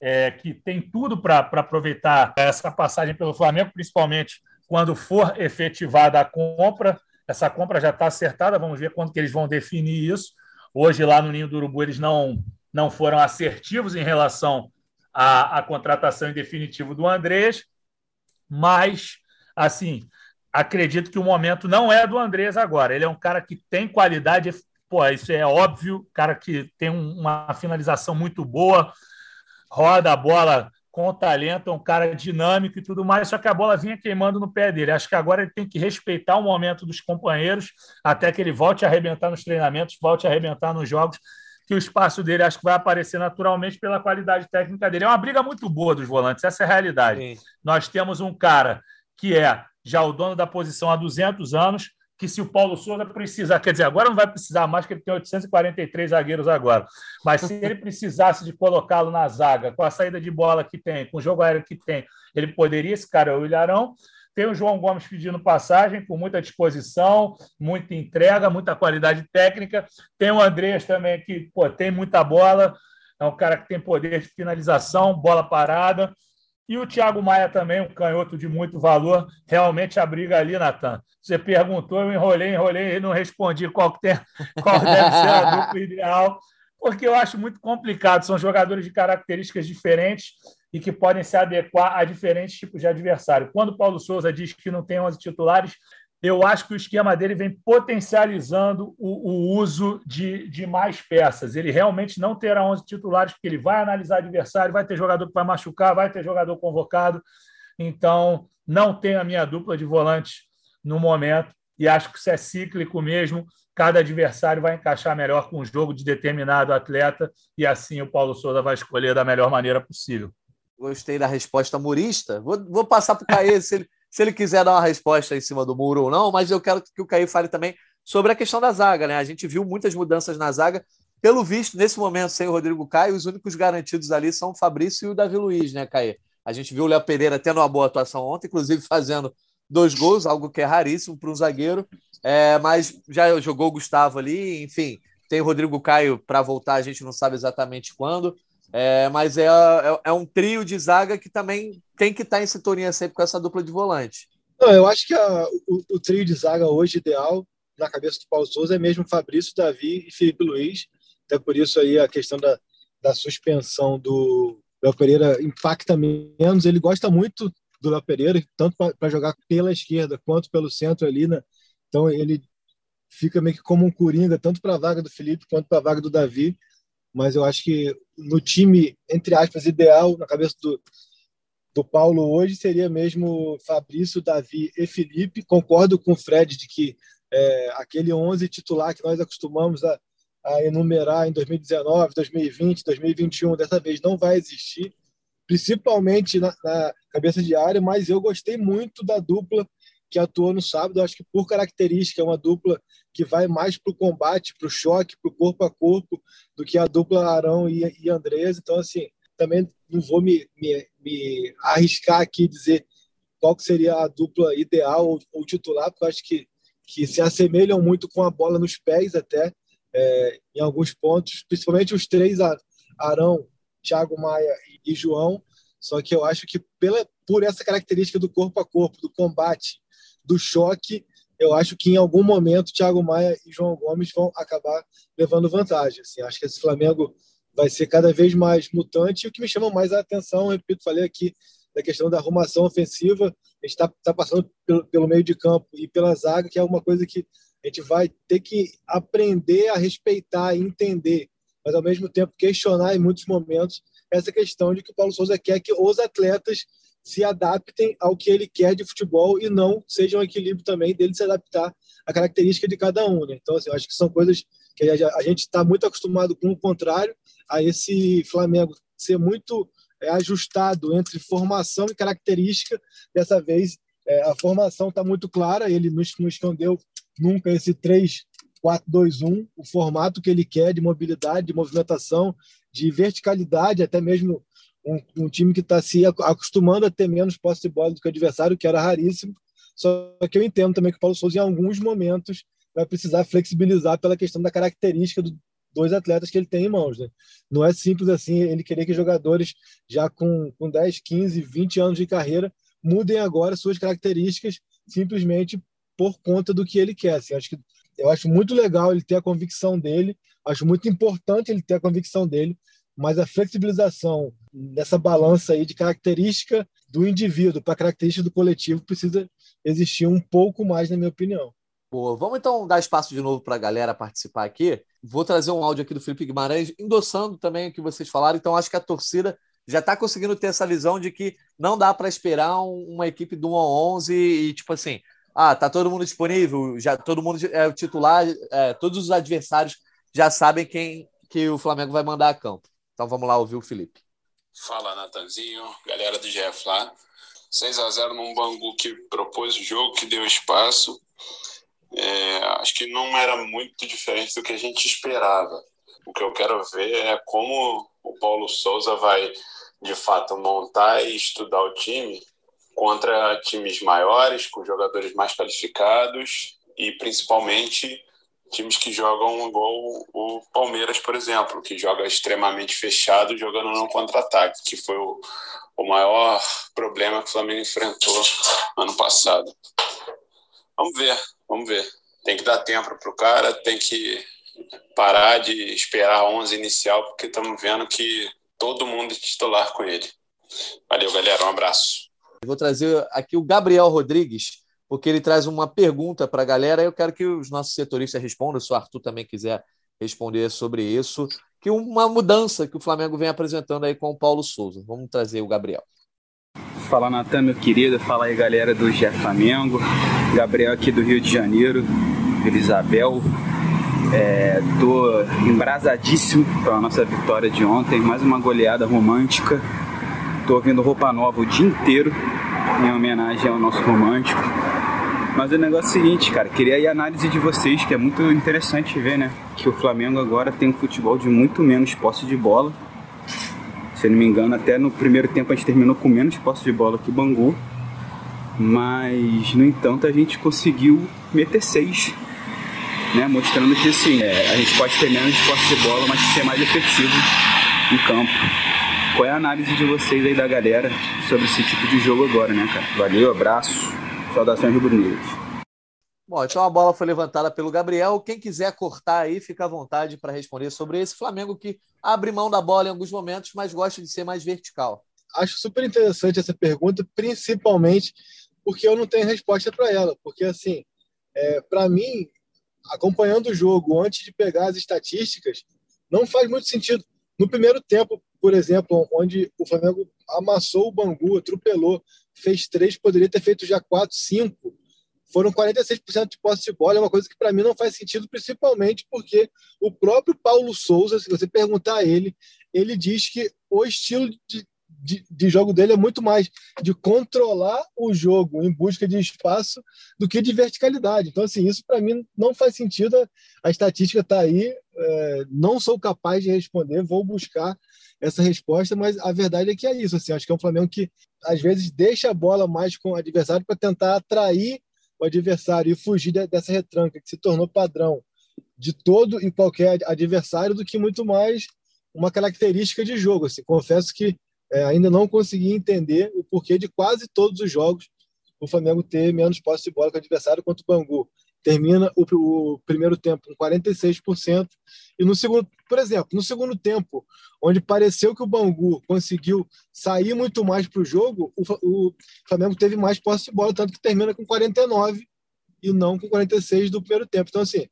é, que tem tudo para aproveitar essa passagem pelo Flamengo, principalmente quando for efetivada a compra. Essa compra já está acertada, vamos ver quando que eles vão definir isso. Hoje, lá no Ninho do Urubu, eles não, não foram assertivos em relação a, a contratação em definitivo do Andrés, mas, assim, acredito que o momento não é do Andrés agora. Ele é um cara que tem qualidade, pô, isso é óbvio, cara que tem uma finalização muito boa, roda a bola com talento, é um cara dinâmico e tudo mais, só que a bola vinha queimando no pé dele. Acho que agora ele tem que respeitar o momento dos companheiros até que ele volte a arrebentar nos treinamentos, volte a arrebentar nos jogos que o espaço dele acho que vai aparecer naturalmente pela qualidade técnica dele. É uma briga muito boa dos volantes, essa é a realidade. Sim. Nós temos um cara que é já o dono da posição há 200 anos, que se o Paulo Souza precisar, quer dizer, agora não vai precisar mais, que ele tem 843 zagueiros agora, mas se ele precisasse de colocá-lo na zaga, com a saída de bola que tem, com o jogo aéreo que tem, ele poderia, esse cara é o Ilharão, tem o João Gomes pedindo passagem, com muita disposição, muita entrega, muita qualidade técnica. Tem o Andrés também, que pô, tem muita bola, é um cara que tem poder de finalização, bola parada. E o Thiago Maia também, um canhoto de muito valor. Realmente a briga ali, Natan. Você perguntou, eu enrolei, enrolei e não respondi qual, que tem, qual deve ser a dupla ideal, porque eu acho muito complicado. São jogadores de características diferentes e que podem se adequar a diferentes tipos de adversário. Quando Paulo Souza diz que não tem 11 titulares, eu acho que o esquema dele vem potencializando o, o uso de, de, mais peças. Ele realmente não terá 11 titulares, porque ele vai analisar adversário, vai ter jogador que vai machucar, vai ter jogador convocado. Então, não tem a minha dupla de volantes no momento, e acho que isso é cíclico mesmo. Cada adversário vai encaixar melhor com o jogo de determinado atleta, e assim o Paulo Souza vai escolher da melhor maneira possível. Gostei da resposta murista. Vou, vou passar para o Caê se ele, se ele quiser dar uma resposta em cima do muro ou não, mas eu quero que o Caê fale também sobre a questão da zaga. Né? A gente viu muitas mudanças na zaga. Pelo visto, nesse momento, sem o Rodrigo Caio, os únicos garantidos ali são o Fabrício e o Davi Luiz, né, Caê? A gente viu o Léo Pereira tendo uma boa atuação ontem, inclusive fazendo dois gols, algo que é raríssimo para um zagueiro. É, mas já jogou o Gustavo ali, enfim, tem o Rodrigo Caio para voltar, a gente não sabe exatamente quando. É, mas é, é, é, um trio de zaga que também tem que estar tá em sintonia sempre com essa dupla de volante. Não, eu acho que a, o, o, trio de zaga hoje ideal na cabeça do Paulo Souza é mesmo Fabrício, Davi e Felipe Luiz. Até por isso aí a questão da, da suspensão do Léo Pereira impacta menos. Ele gosta muito do Léo Pereira, tanto para jogar pela esquerda quanto pelo centro ali. Né? Então ele fica meio que como um coringa, tanto para a vaga do Felipe quanto para a vaga do Davi mas eu acho que no time, entre aspas, ideal, na cabeça do, do Paulo hoje, seria mesmo Fabrício, Davi e Felipe. Concordo com o Fred de que é, aquele 11 titular que nós acostumamos a, a enumerar em 2019, 2020, 2021, dessa vez não vai existir, principalmente na, na cabeça de área, mas eu gostei muito da dupla que atuou no sábado. Acho que, por característica, é uma dupla que vai mais para o combate, para o choque, para o corpo a corpo, do que a dupla Arão e, e Andrés. Então, assim, também não vou me, me, me arriscar aqui dizer qual seria a dupla ideal ou, ou, titular, porque eu acho que, que se assemelham muito com a bola nos pés até, é, em alguns pontos, principalmente os três, Arão, Thiago Maia e João, só que eu acho que pela, por essa característica do corpo a corpo, do combate, do choque, eu acho que em algum momento Thiago Maia e João Gomes vão acabar levando vantagem. Assim, acho que esse Flamengo vai ser cada vez mais mutante. E o que me chama mais a atenção, repito, falei aqui da questão da arrumação ofensiva. A gente está tá passando pelo, pelo, meio de campo e pela zaga, que é uma coisa que a gente vai ter que aprender a respeitar e entender, mas ao mesmo tempo questionar em muitos momentos essa questão de que o Paulo Souza quer que os atletas se adaptem ao que ele quer de futebol e não seja um equilíbrio também dele se adaptar à característica de cada um. Né? Então, assim, eu acho que são coisas que a gente está muito acostumado com o contrário, a esse Flamengo ser muito é, ajustado entre formação e característica. Dessa vez, é, a formação está muito clara, ele não, não escondeu nunca esse 3-4-2-1, o formato que ele quer de mobilidade, de movimentação, de verticalidade, até mesmo um, um time que está se acostumando a ter menos posse de bola do que o adversário, que era raríssimo. Só que eu entendo também que o Paulo Souza, em alguns momentos, vai precisar flexibilizar pela questão da característica do, dois atletas que ele tem em mãos. Né? Não é simples assim ele querer que jogadores já com, com 10, 15, 20 anos de carreira mudem agora suas características simplesmente por conta do que ele quer. Assim, acho que, eu acho muito legal ele ter a convicção dele, acho muito importante ele ter a convicção dele, mas a flexibilização nessa balança aí de característica do indivíduo para característica do coletivo precisa existir um pouco mais, na minha opinião. Boa. Vamos então dar espaço de novo para a galera participar aqui. Vou trazer um áudio aqui do Felipe Guimarães, endossando também o que vocês falaram. Então, acho que a torcida já está conseguindo ter essa visão de que não dá para esperar uma equipe do 1 a 11 e, tipo assim, ah, tá todo mundo disponível, já todo mundo é o titular, é, todos os adversários já sabem quem que o Flamengo vai mandar a campo. Então, vamos lá ouvir o Felipe. Fala, Natanzinho, galera do lá. 6 a 0 num Bangu que propôs o jogo, que deu espaço é, acho que não era muito diferente do que a gente esperava. O que eu quero ver é como o Paulo Souza vai, de fato, montar e estudar o time contra times maiores, com jogadores mais qualificados e principalmente times que jogam igual o Palmeiras, por exemplo, que joga extremamente fechado, jogando no contra-ataque, que foi o, o maior problema que o Flamengo enfrentou ano passado. Vamos ver, vamos ver. Tem que dar tempo para o cara, tem que parar de esperar a 11 inicial, porque estamos vendo que todo mundo é titular com ele. Valeu, galera. Um abraço. Vou trazer aqui o Gabriel Rodrigues, porque ele traz uma pergunta para a galera. Eu quero que os nossos setoristas respondam, se o Arthur também quiser responder sobre isso. Que uma mudança que o Flamengo vem apresentando aí com o Paulo Souza. Vamos trazer o Gabriel. Fala Natan, meu querido. Fala aí, galera do GE Flamengo. Gabriel aqui do Rio de Janeiro, Vila Isabel. É, embrasadíssimo pela nossa vitória de ontem. Mais uma goleada romântica. Tô ouvindo roupa nova o dia inteiro em homenagem ao nosso romântico. Mas o negócio é o seguinte, cara, queria aí a análise de vocês, que é muito interessante ver, né? Que o Flamengo agora tem um futebol de muito menos posse de bola se eu não me engano, até no primeiro tempo a gente terminou com menos posse de bola que o Bangu. Mas, no entanto, a gente conseguiu meter seis. Né? Mostrando que assim, é, a gente pode ter menos posse de bola, mas ser mais efetivo em campo. Qual é a análise de vocês aí da galera sobre esse tipo de jogo agora, né, cara? Valeu, abraço, saudações rubro-negras. Bom, então a bola foi levantada pelo Gabriel. Quem quiser cortar aí, fica à vontade para responder sobre esse Flamengo que abre mão da bola em alguns momentos, mas gosta de ser mais vertical. Acho super interessante essa pergunta, principalmente porque eu não tenho resposta para ela. Porque, assim, é, para mim, acompanhando o jogo antes de pegar as estatísticas, não faz muito sentido. No primeiro tempo, por exemplo, onde o Flamengo amassou o Bangu, atropelou, fez três, poderia ter feito já quatro, cinco. Foram 46% de posse de bola, é uma coisa que para mim não faz sentido, principalmente porque o próprio Paulo Souza, se você perguntar a ele, ele diz que o estilo de, de, de, jogo dele é muito mais de controlar o jogo em busca de espaço do que de verticalidade. Então, assim, isso para mim não faz sentido. A estatística está aí, é, não sou capaz de responder, vou buscar essa resposta, mas a verdade é que é isso. Assim, acho que é um Flamengo que às vezes deixa a bola mais com o adversário para tentar atrair o adversário e fugir dessa retranca que se tornou padrão de todo e qualquer adversário do que muito mais uma característica de jogo. Assim, confesso que é, ainda não consegui entender o porquê de quase todos os jogos o Flamengo ter menos posse de bola que o adversário quanto o Bangu. Termina o, o, primeiro tempo com 46%, e no segundo, por exemplo, no segundo tempo, onde pareceu que o Bangu conseguiu sair muito mais para o jogo, o Flamengo teve mais posse de bola, tanto que termina com 49% e não com 46% do primeiro tempo. Então, assim,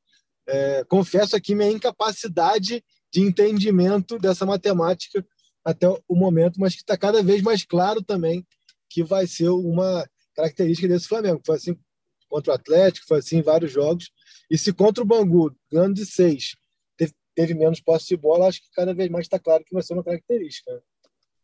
é, confesso aqui minha incapacidade de entendimento dessa matemática até o momento, mas que está cada vez mais claro também que vai ser uma característica desse Flamengo. Foi assim contra o Atlético, foi assim em vários jogos. E se contra o Bangu, ganhando de seis, teve, teve menos posse de bola, acho que cada vez mais está claro que vai ser uma característica.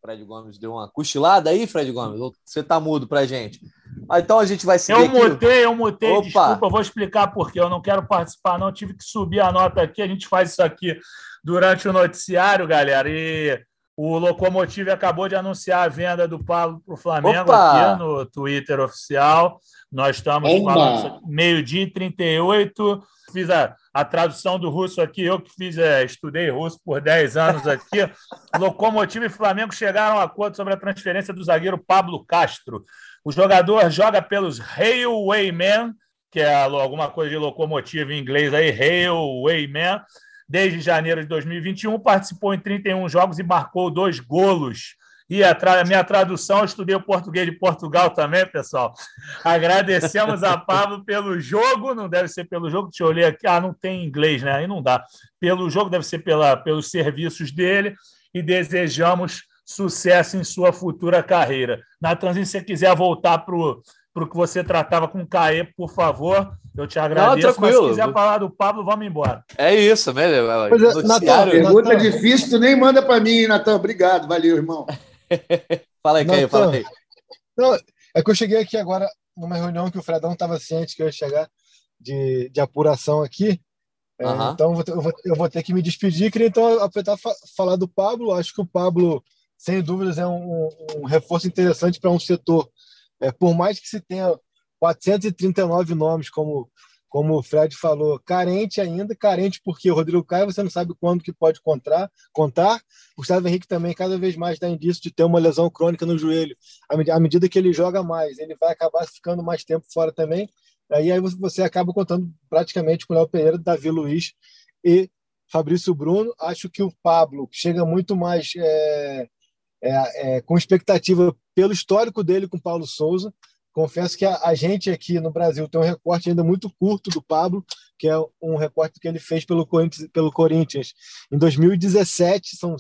Fred Gomes deu uma cochilada aí, Fred Gomes? Você tá mudo pra gente. Ah, então a gente vai seguir. Eu mutei, eu mutei, Opa. desculpa, eu vou explicar por quê. Eu não quero participar, não. tive que subir a nota aqui. A gente faz isso aqui durante o noticiário, galera. E o Locomotive acabou de anunciar a venda do Pablo para o Flamengo Opa! aqui no Twitter oficial. Nós estamos Opa! falando meio-dia e 38. Fiz a, a tradução do russo aqui, eu que fiz, é, estudei russo por 10 anos aqui. Locomotive e Flamengo chegaram a acordo sobre a transferência do zagueiro Pablo Castro. O jogador joga pelos Railwaymen, que é alguma coisa de locomotiva em inglês aí, Railwaymen desde janeiro de 2021, participou em 31 jogos e marcou dois golos. E a, tra... minha tradução, eu estudei o português de Portugal também, pessoal. Agradecemos a Pablo pelo jogo, não deve ser pelo jogo, deixa eu ler aqui. Ah, não tem inglês, né? Aí não dá. Pelo jogo, deve ser pela, pelos serviços dele e desejamos sucesso em sua futura carreira. Natan, se você quiser voltar para o para o que você tratava com o Caê, por favor. Eu te agradeço. Não, mas se quiser falar do Pablo, vamos embora. É isso, né? É, Natan, pergunta Natan. difícil, tu nem manda para mim, Natan. Obrigado, valeu, irmão. fala aí, Caê, fala aí. Não, é que eu cheguei aqui agora numa reunião que o Fredão estava ciente que eu ia chegar de, de apuração aqui. É, então eu vou, ter, eu, vou, eu vou, ter que me despedir. Queria então aproveitar falar do Pablo. Acho que o Pablo, sem dúvidas, é um, um reforço interessante para um setor é, por mais que se tenha 439 nomes, como, como o Fred falou, carente ainda, carente porque o Rodrigo Caio você não sabe quando que pode contar. contar. Gustavo Henrique também cada vez mais dá indício de ter uma lesão crônica no joelho. À medida que ele joga mais, ele vai acabar ficando mais tempo fora também. Aí, aí você acaba contando praticamente com o Léo Pereira, Davi Luiz e Fabrício Bruno. Acho que o Pablo chega muito mais é, é, é, com expectativa pelo histórico dele com Paulo Souza. Confesso que a, a, gente aqui no Brasil tem um recorte ainda muito curto do Pablo, que é um recorte que ele fez pelo Corinthians, pelo Corinthians em 2017, são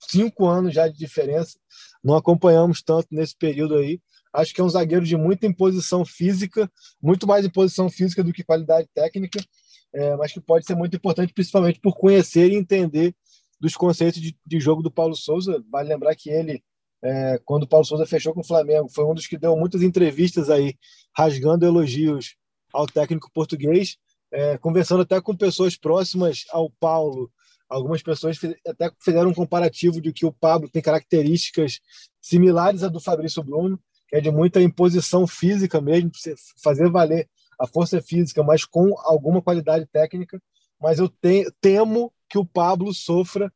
cinco anos já de diferença. Não acompanhamos tanto nesse período aí. Acho que é um zagueiro de muita imposição física, muito mais imposição física do que qualidade técnica, é, mas que pode ser muito importante, principalmente por conhecer e entender dos conceitos de, de jogo do Paulo Souza. Vale lembrar que ele, é, quando o Paulo Souza fechou com o Flamengo, foi um dos que deu muitas entrevistas aí, rasgando elogios ao técnico português, é, conversando até com pessoas próximas ao Paulo. Algumas pessoas até fizeram um comparativo de que o Pablo tem características similares à do Fabrício Bruno, que é de muita imposição física mesmo, fazer valer a força física, mas com alguma qualidade técnica. Mas eu te, temo que o Pablo sofra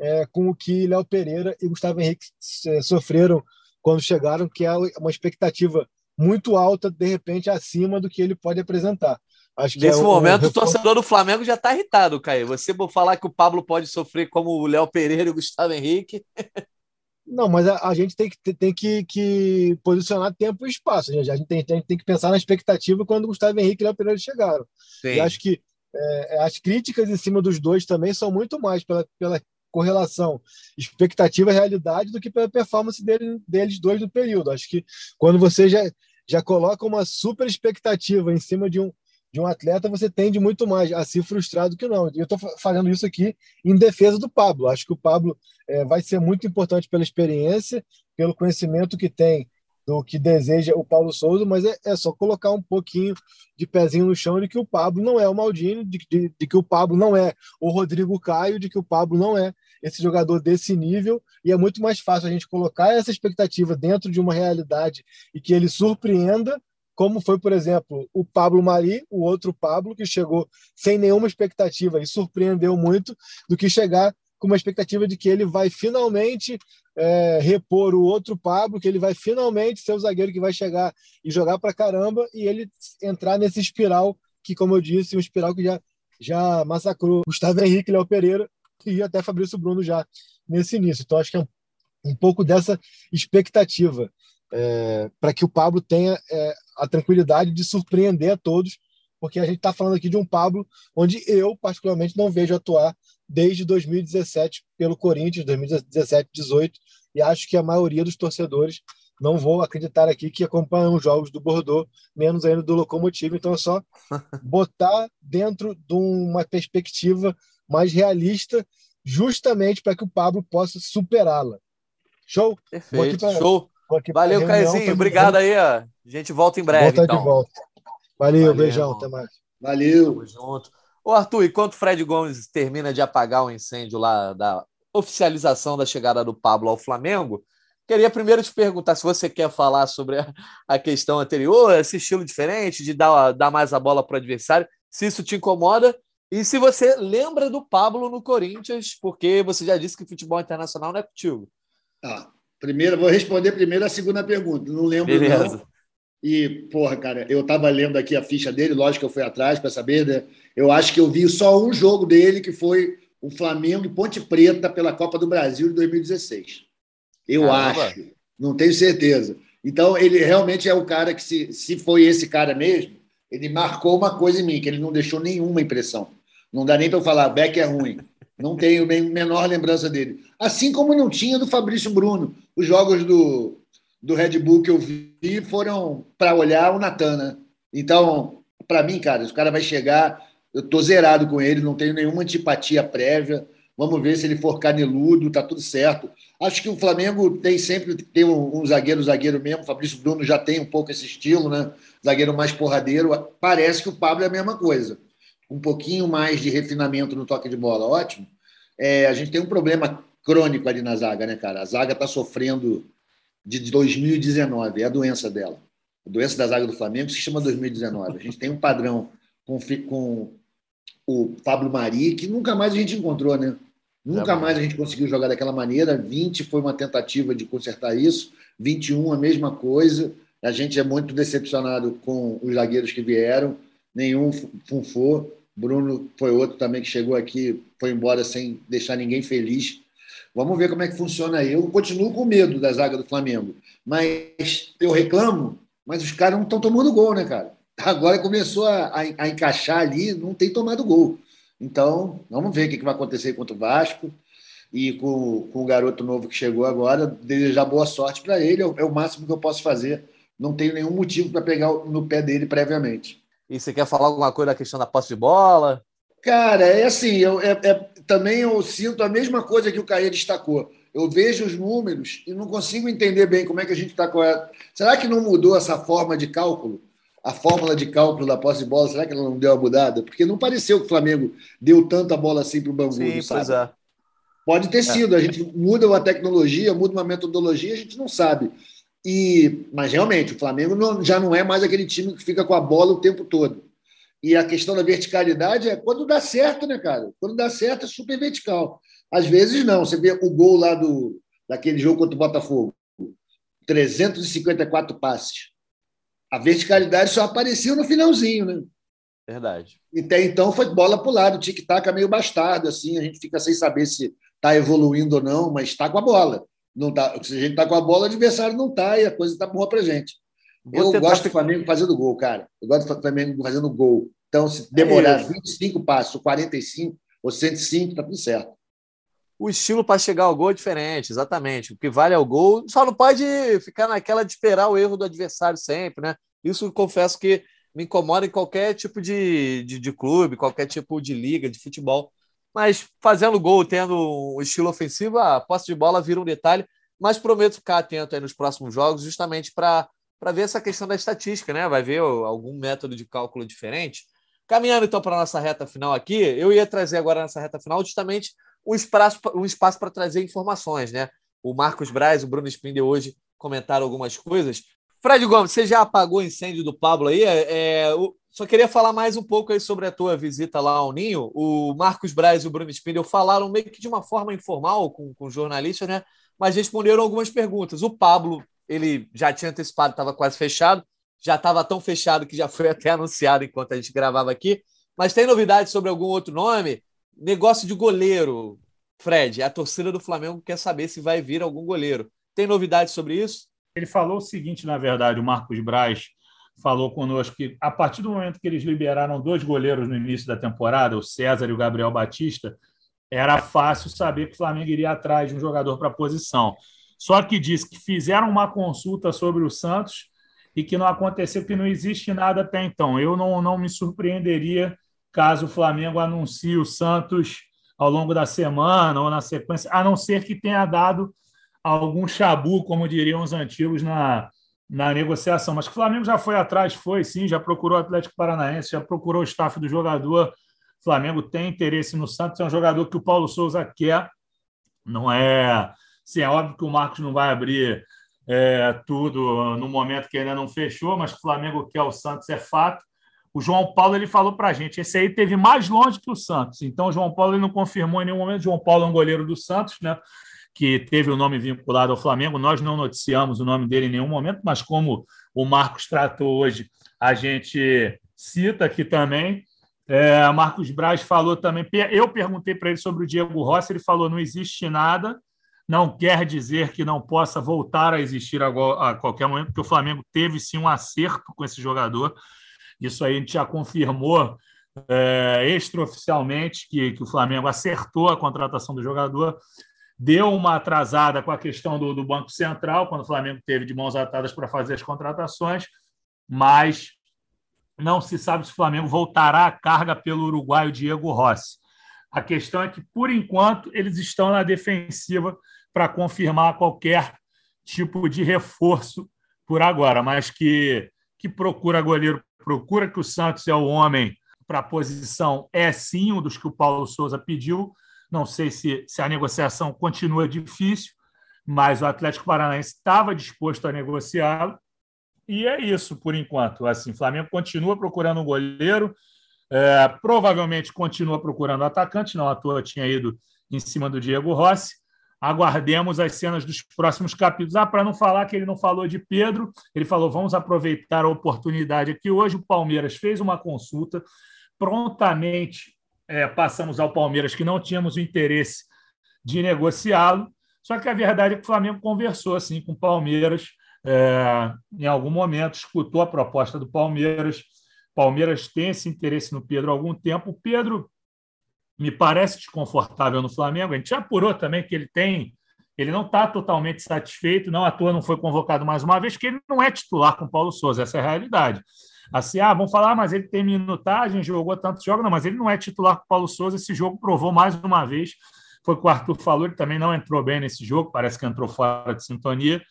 é, com o que Léo Pereira e Gustavo Henrique é, sofreram quando chegaram, que é uma expectativa muito alta, de repente, acima do que ele pode apresentar. Acho que Nesse é momento, um... o torcedor do Flamengo já está irritado, Caio. Você falar que o Pablo pode sofrer como o Léo Pereira e o Gustavo Henrique. Não, mas a, a gente tem, que, tem que, que, posicionar tempo e espaço. A gente tem, tem, tem que pensar na expectativa quando o Gustavo Henrique e o Léo Pereira chegaram. Sim. E acho que é, as críticas em cima dos dois também são muito mais pela, pela correlação expectativa-realidade do que pela performance dele, deles dois no período. Acho que quando você já, já coloca uma super expectativa em cima de um, de um atleta, você tende muito mais a se frustrar do que não. Eu estou fazendo isso aqui em defesa do Pablo. Acho que o Pablo é, vai ser muito importante pela experiência, pelo conhecimento que tem do que deseja o Paulo Souza, mas é, é, só colocar um pouquinho de pezinho no chão de que o Pablo não é o Maldini, de, de, de, que o Pablo não é o Rodrigo Caio, de que o Pablo não é esse jogador desse nível, e é muito mais fácil a gente colocar essa expectativa dentro de uma realidade e que ele surpreenda, como foi, por exemplo, o Pablo Mari, o outro Pablo, que chegou sem nenhuma expectativa e surpreendeu muito, do que chegar com uma expectativa de que ele vai finalmente é, repor o outro Pablo, que ele vai finalmente ser o zagueiro que vai chegar e jogar para caramba e ele entrar nesse espiral que, como eu disse, um espiral que já, já massacrou Gustavo Henrique, Léo Pereira e até Fabrício Bruno já nesse início. Então, acho que é um, um pouco dessa expectativa é, para que o Pablo tenha é, a tranquilidade de surpreender a todos, porque a gente está falando aqui de um Pablo onde eu, particularmente, não vejo atuar desde 2017 pelo Corinthians, 2017, 18, e acho que a maioria dos torcedores não vou acreditar aqui que acompanham os jogos do Bordeaux, menos ainda do Locomotivo. Então é só botar dentro de uma perspectiva mais realista, justamente para que o Pablo possa superá-la. Show? Perfeito, pra, show. Valeu, Caizinho. Obrigado aí. Ó. A gente volta em breve. Volta então. de volta. Valeu, Valeu beijão. Irmão. Até mais. Valeu. Tamo junto. Ô, Arthur, enquanto o Fred Gomes termina de apagar o incêndio lá da oficialização da chegada do Pablo ao Flamengo, queria primeiro te perguntar se você quer falar sobre a, questão anterior, esse estilo diferente de dar, dar mais a bola para o adversário, se isso te incomoda, e se você lembra do Pablo no Corinthians, porque você já disse que futebol internacional não é contigo. Ah, primeiro, vou responder primeiro a segunda pergunta. Não lembro, Beleza. não. E, porra, cara, eu estava lendo aqui a ficha dele, lógico que eu fui atrás para saber, né? Eu acho que eu vi só um jogo dele, que foi o Flamengo e Ponte Preta pela Copa do Brasil de 2016. Eu Caramba. acho, não tenho certeza. Então, ele realmente é o cara que, se, se foi esse cara mesmo, ele marcou uma coisa em mim, que ele não deixou nenhuma impressão. Não dá nem para eu falar, Beck é ruim. Não tenho a menor lembrança dele. Assim como não tinha do Fabrício Bruno. Os jogos do, do Red Bull que eu vi foram para olhar o Natan, né? Então, para mim, cara, o cara vai chegar, eu tô zerado com ele, não tenho nenhuma antipatia prévia. Vamos ver se ele for caneludo, tá tudo certo. Acho que o Flamengo tem sempre tem um, um zagueiro, zagueiro mesmo. O Fabrício Bruno já tem um pouco esse estilo, né? Zagueiro mais porradeiro. Parece que o Pablo é a mesma coisa. Um pouquinho mais de refinamento no toque de bola, ótimo. É, a gente tem um problema crônico ali na zaga, né, cara? A zaga está sofrendo de 2019, é a doença dela. A doença da zaga do Flamengo se chama 2019. A gente tem um padrão com, com o Pablo Mari que nunca mais a gente encontrou, né? Nunca mais a gente conseguiu jogar daquela maneira. 20 foi uma tentativa de consertar isso, 21 a mesma coisa. A gente é muito decepcionado com os zagueiros que vieram, nenhum funfou. Bruno foi outro também que chegou aqui, foi embora sem deixar ninguém feliz. Vamos ver como é que funciona aí. Eu continuo com medo da zaga do Flamengo, mas eu reclamo, mas os caras não estão tomando gol, né, cara? Agora começou a, a, a, encaixar ali, não tem tomado gol. Então, vamos ver o que, vai acontecer contra o Vasco. E com, com o garoto novo que chegou agora, desejar boa sorte para ele, é o, é o máximo que eu posso fazer. Não tenho nenhum motivo para pegar no pé dele previamente. E você quer falar alguma coisa da questão da posse de bola? Cara, é assim, eu, é, é, também eu sinto a mesma coisa que o Caê destacou. Eu vejo os números e não consigo entender bem como é que a gente está. Será que não mudou essa forma de cálculo? A fórmula de cálculo da posse de bola, será que ela não deu uma mudada? Porque não pareceu que o Flamengo deu tanta bola assim para o Bangu, Sim, sabe? É. Pode ter é. sido, a gente muda uma tecnologia, muda uma metodologia, a gente não sabe. E, mas realmente, o Flamengo não, já não é mais aquele time que fica com a bola o tempo todo. E a questão da verticalidade é quando dá certo, né, cara? Quando dá certo é super vertical. Às vezes não. Você vê o gol lá do, daquele jogo contra o Botafogo. 354 passes. A verticalidade só apareceu no finalzinho, né? Verdade. E até então foi bola para o lado, o tic-tac é meio bastardo, assim, a gente fica sem saber se está evoluindo ou não, mas está com a bola. Não tá, se a gente está com a bola, o adversário não está e a coisa está boa para gente. Eu gosto do Flamengo fazendo gol, cara. Eu gosto do Flamengo fazendo gol. Então, se demorar é 25 passos, 45 ou 105, tá tudo certo. O estilo para chegar ao gol é diferente, exatamente. O que vale é o gol. Só não pode ficar naquela de esperar o erro do adversário sempre, né? Isso confesso que me incomoda em qualquer tipo de, de, de clube, qualquer tipo de liga, de futebol. Mas fazendo gol, tendo um estilo ofensivo, a posse de bola vira um detalhe. Mas prometo ficar atento aí nos próximos jogos, justamente para ver essa questão da estatística, né? Vai ver algum método de cálculo diferente. Caminhando então para a nossa reta final aqui, eu ia trazer agora nessa reta final justamente um espaço, um espaço para trazer informações, né? O Marcos Braz o Bruno Spindel hoje comentaram algumas coisas. Fred Gomes, você já apagou o incêndio do Pablo aí? É, é, só queria falar mais um pouco aí sobre a tua visita lá ao Ninho. O Marcos Braz e o Bruno Spindel falaram meio que de uma forma informal com, com jornalistas, né? Mas responderam algumas perguntas. O Pablo, ele já tinha antecipado, estava quase fechado. Já estava tão fechado que já foi até anunciado enquanto a gente gravava aqui. Mas tem novidades sobre algum outro nome? Negócio de goleiro, Fred. A torcida do Flamengo quer saber se vai vir algum goleiro. Tem novidades sobre isso? Ele falou o seguinte, na verdade, o Marcos Braz falou conosco que a partir do momento que eles liberaram dois goleiros no início da temporada, o César e o Gabriel Batista, era fácil saber que o Flamengo iria atrás de um jogador para a posição. Só que disse que fizeram uma consulta sobre o Santos e que não aconteceu, que não existe nada até então. Eu não, não me surpreenderia caso o Flamengo anuncie o Santos ao longo da semana ou na sequência, a não ser que tenha dado algum chabu, como diriam os antigos, na, na negociação. Mas o Flamengo já foi atrás, foi sim, já procurou o Atlético Paranaense, já procurou o staff do jogador. O Flamengo tem interesse no Santos, é um jogador que o Paulo Souza quer. Não é. Sim, é óbvio que o Marcos não vai abrir é, tudo no momento que ainda não fechou, mas que o Flamengo quer o Santos é fato. O João Paulo ele falou para a gente, esse aí teve mais longe que o Santos. Então o João Paulo ele não confirmou em nenhum momento. João Paulo é um goleiro do Santos, né? que teve o nome vinculado ao Flamengo. Nós não noticiamos o nome dele em nenhum momento, mas como o Marcos tratou hoje, a gente cita aqui também. É, Marcos Braz falou também. Eu perguntei para ele sobre o Diego Rossi, ele falou: não existe nada, não quer dizer que não possa voltar a existir a qualquer momento, porque o Flamengo teve sim um acerto com esse jogador. Isso aí a gente já confirmou é, extraoficialmente que, que o Flamengo acertou a contratação do jogador deu uma atrasada com a questão do, do, Banco Central, quando o Flamengo teve de mãos atadas para fazer as contratações, mas não se sabe se o Flamengo voltará à carga pelo uruguaio Diego Rossi. A questão é que, por enquanto, eles estão na defensiva para confirmar qualquer tipo de reforço por agora, mas que, que procura goleiro, procura que o Santos é o homem para a posição, é sim um dos que o Paulo Souza pediu, não sei se, se a negociação continua difícil, mas o Atlético Paranaense estava disposto a negociá-lo. E é isso por enquanto. Assim, Flamengo continua procurando um goleiro, é, provavelmente continua procurando atacante, não à toa tinha ido em cima do Diego Rossi. Aguardemos as cenas dos próximos capítulos. Ah, para não falar que ele não falou de Pedro, ele falou: vamos aproveitar a oportunidade aqui. Hoje o Palmeiras fez uma consulta, prontamente é, passamos ao Palmeiras que não tínhamos o interesse de negociá-lo. Só que a verdade é que o Flamengo conversou assim com o Palmeiras é, em algum momento, escutou a proposta do Palmeiras. Palmeiras tem esse interesse no Pedro há algum tempo. O Pedro me parece desconfortável no Flamengo. A gente já apurou também que ele tem. Ele não está totalmente satisfeito, não à toa não foi convocado mais uma vez, porque ele não é titular com Paulo Souza, essa é a realidade. Assim, ah, vamos falar, mas ele tem minutagem, jogou tantos jogos, não, mas ele não é titular com Paulo Souza. Esse jogo provou mais uma vez. Foi o que o Arthur falou, ele também não entrou bem nesse jogo, parece que entrou fora de sintonia.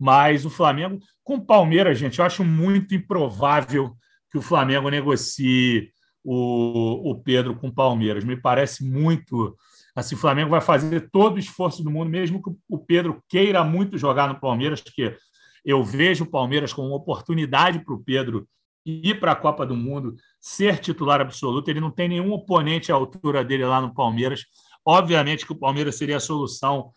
Mas o Flamengo, com o Palmeiras, gente, eu acho muito improvável que o Flamengo negocie o, o Pedro com o Palmeiras. Me parece muito. Assim, o Flamengo vai fazer todo o esforço do mundo, mesmo que o Pedro queira muito jogar no Palmeiras, porque eu vejo o Palmeiras como uma oportunidade para o Pedro ir para a Copa do Mundo, ser titular absoluto. Ele não tem nenhum oponente à altura dele lá no Palmeiras. Obviamente que o Palmeiras seria a solução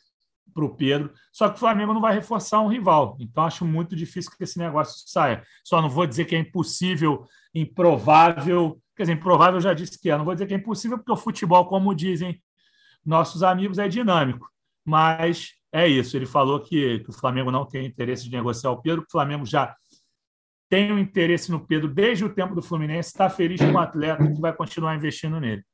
para o Pedro, só que o Flamengo não vai reforçar um rival. Então, acho muito difícil que esse negócio saia. Só não vou dizer que é impossível, improvável. Quer dizer, improvável eu já disse que é. Não vou dizer que é impossível, porque o futebol, como dizem nossos amigos, é dinâmico. Mas é isso. Ele falou que, que o Flamengo não tem interesse de negociar o Pedro, que o Flamengo já tem um interesse no Pedro desde o tempo do Fluminense, está feliz com o atleta que vai continuar investindo nele.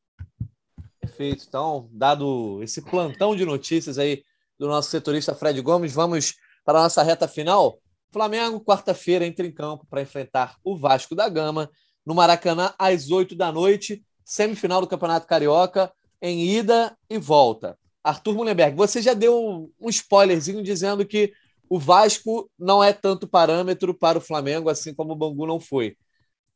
Perfeito. Então, dado esse plantão de notícias aí do nosso setorista Fred Gomes, vamos para a nossa reta final. Flamengo, quarta-feira, entra em campo para enfrentar o Vasco da Gama no Maracanã às 8 da noite, semifinal do Campeonato Carioca, em ida e volta. Arthur Mullenberg, você já deu um spoilerzinho dizendo que o Vasco não é tanto parâmetro para o Flamengo, assim como o Bangu não foi.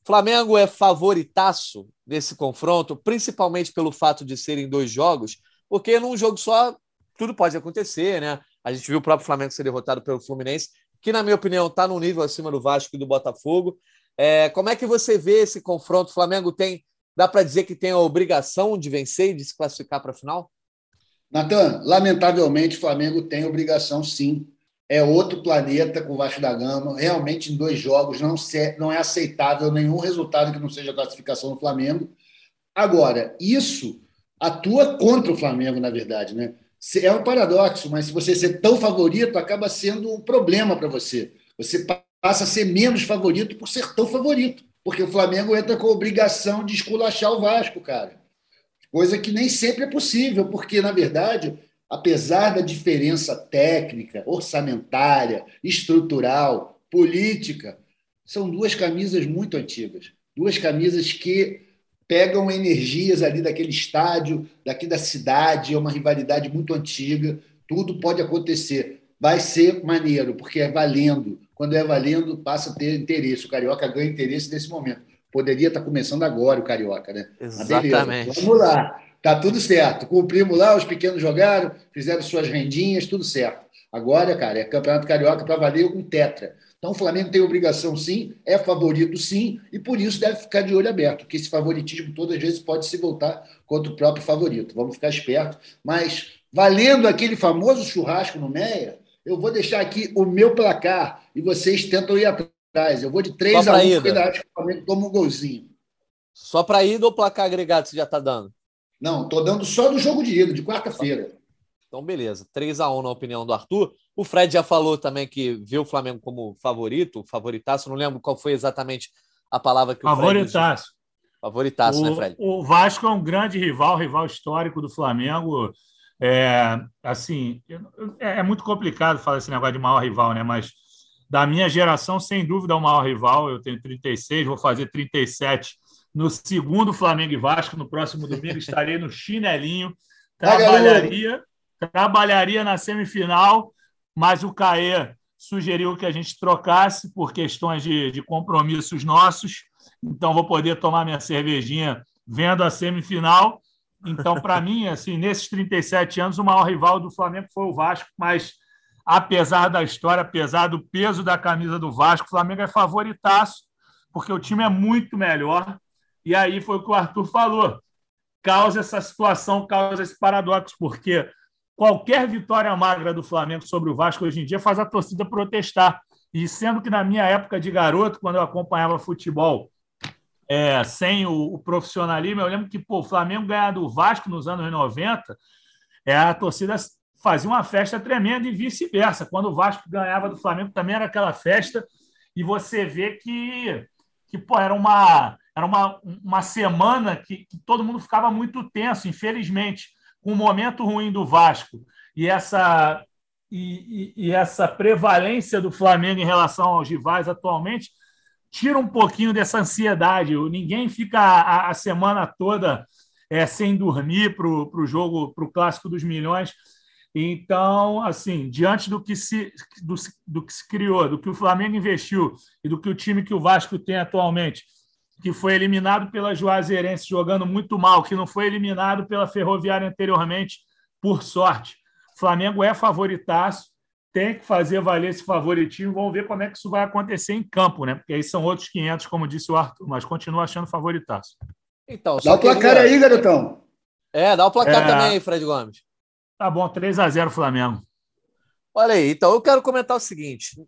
Flamengo é favoritaço nesse confronto, principalmente pelo fato de serem dois jogos, porque num jogo só tudo pode acontecer, né? A gente viu o próprio Flamengo ser derrotado pelo Fluminense que na minha opinião está no nível acima do Vasco e do Botafogo. É, como é que você vê esse confronto? O Flamengo tem, dá para dizer que tem a obrigação de vencer e de se classificar para a final? Natan, lamentavelmente o Flamengo tem obrigação sim. É outro planeta com o Vasco da Gama. Realmente, em dois jogos, não, se, não é aceitável nenhum resultado que não seja a classificação do Flamengo. Agora, isso atua contra o Flamengo, na verdade, né? É um paradoxo, mas se você ser tão favorito, acaba sendo um problema para você. Você passa a ser menos favorito por ser tão favorito, porque o Flamengo entra com a obrigação de esculachar o Vasco, cara. Coisa que nem sempre é possível, porque, na verdade, apesar da diferença técnica, orçamentária, estrutural, política, são duas camisas muito antigas. Duas camisas que pegam energias ali daquele estádio, daqui da cidade, é uma rivalidade muito antiga, tudo pode acontecer. Vai ser maneiro, porque é valendo. Quando é valendo, passa a ter interesse. O Carioca ganha interesse nesse momento. Poderia estar começando agora o Carioca, né? Exatamente. Vamos lá. Tá tudo certo. Cumprimos lá, os pequenos jogaram, fizeram suas rendinhas, tudo certo. Agora, cara, é Campeonato Carioca para valer um tetra. Então, o Flamengo tem obrigação, sim, é favorito, sim, e por isso deve ficar de olho aberto, porque esse favoritismo todas as vezes pode se voltar contra o próprio favorito. Vamos ficar esperto. Mas, valendo aquele famoso churrasco no Meia, eu vou deixar aqui o meu placar e vocês tentam ir atrás. Eu vou de 3 a 1 porque ainda acho que o Flamengo toma um golzinho. Só para ida ou placar agregado você já está dando? Não, estou dando só do jogo de ida, de quarta-feira. Então, beleza. 3 a 1 na opinião do Arthur. O Fred já falou também que viu o Flamengo como favorito, favoritaço. Não lembro qual foi exatamente a palavra que o favoritaço. Fred... Favoritaço, né, Fred? O Vasco é um grande rival, rival histórico do Flamengo. É, assim, é, é muito complicado falar esse negócio de maior rival, né? Mas da minha geração, sem dúvida, é o maior rival. Eu tenho 36, vou fazer 37 no segundo Flamengo e Vasco. No próximo domingo estarei no chinelinho. Trabalharia, trabalharia na semifinal mas o CAE sugeriu que a gente trocasse por questões de, de compromissos nossos. Então, vou poder tomar minha cervejinha vendo a semifinal. Então, para mim, assim, nesses 37 anos, o maior rival do Flamengo foi o Vasco, mas apesar da história, apesar do peso da camisa do Vasco, o Flamengo é favoritaço, porque o time é muito melhor. E aí foi o que o Arthur falou. Causa essa situação, causa esse paradoxo, porque qualquer vitória magra do Flamengo sobre o Vasco hoje em dia faz a torcida protestar. E sendo que na minha época de garoto, quando eu acompanhava futebol é, sem o, o, profissionalismo, eu lembro que pô, o Flamengo ganhar do Vasco nos anos 90, é, a torcida fazia uma festa tremenda e vice-versa. Quando o Vasco ganhava do Flamengo também era aquela festa. E você vê que, que pô, era uma, era uma, uma semana que, que todo mundo ficava muito tenso, infelizmente com o momento ruim do Vasco e essa, e, e, e, essa prevalência do Flamengo em relação aos rivais atualmente, tira um pouquinho dessa ansiedade. Ninguém fica a, a semana toda é, sem dormir para o jogo, para o clássico dos milhões. Então, assim, diante do que, se, do, do que se criou, do que o Flamengo investiu e do que o time que o Vasco tem atualmente, que foi eliminado pela Juazeirense jogando muito mal, que não foi eliminado pela Ferroviária anteriormente, por sorte. O Flamengo é favoritaço, tem que fazer valer esse favoritismo. Vamos ver como é que isso vai acontecer em campo, né? Porque aí são outros 500, como disse o Arthur, mas continua achando favoritaço. Então, dá o placar aí, garotão. É, dá o placar é... também aí, Fred Gomes. Tá bom, 3 a 0 Flamengo. Olha aí, então eu quero comentar o seguinte.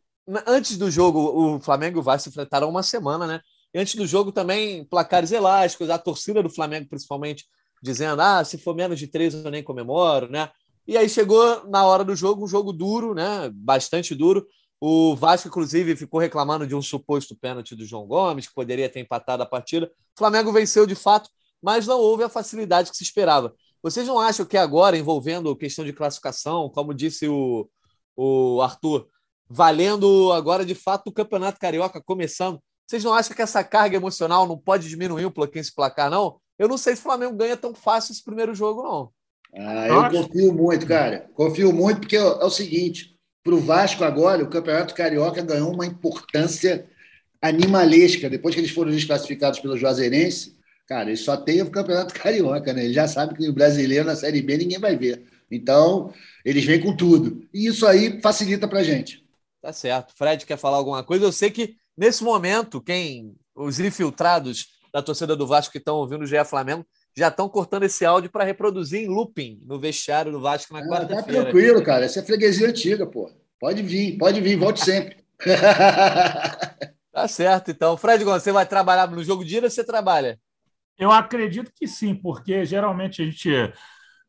Antes do jogo, o Flamengo vai se enfrentar uma semana, né? E antes do jogo também, placares elásticos, a torcida do Flamengo, principalmente, dizendo: ah, se for menos de três, eu nem comemoro, né? E aí chegou na hora do jogo, um jogo duro, né? Bastante duro. O Vasco, inclusive, ficou reclamando de um suposto pênalti do João Gomes, que poderia ter empatado a partida. O Flamengo venceu de fato, mas não houve a facilidade que se esperava. Vocês não acham que agora, envolvendo questão de classificação, como disse o, o Arthur, valendo agora de fato o Campeonato Carioca começando, vocês não acham que essa carga emocional não pode diminuir um pouquinho esse placar, não? Eu não sei se o Flamengo ganha tão fácil esse primeiro jogo, não. Ah, eu confio muito, cara. Confio muito, porque é o seguinte: para o Vasco agora, o Campeonato Carioca ganhou uma importância animalesca. Depois que eles foram desclassificados pelo Juazeirense, cara, eles só têm o Campeonato Carioca, né? Eles já sabem que o brasileiro na Série B ninguém vai ver. Então, eles vêm com tudo. E isso aí facilita para a gente. Tá certo. Fred quer falar alguma coisa? Eu sei que nesse momento, quem os infiltrados da torcida do Vasco que estão ouvindo o GE Flamengo já estão cortando esse áudio para reproduzir em looping no vestiário do Vasco na ah, quarta-feira. Tá tranquilo, cara. Essa é freguesia antiga, pô. Pode vir, pode vir, volte sempre. tá certo, então. Fred Gomes, você vai trabalhar no jogo de ida ou você trabalha? Eu acredito que sim, porque geralmente a gente,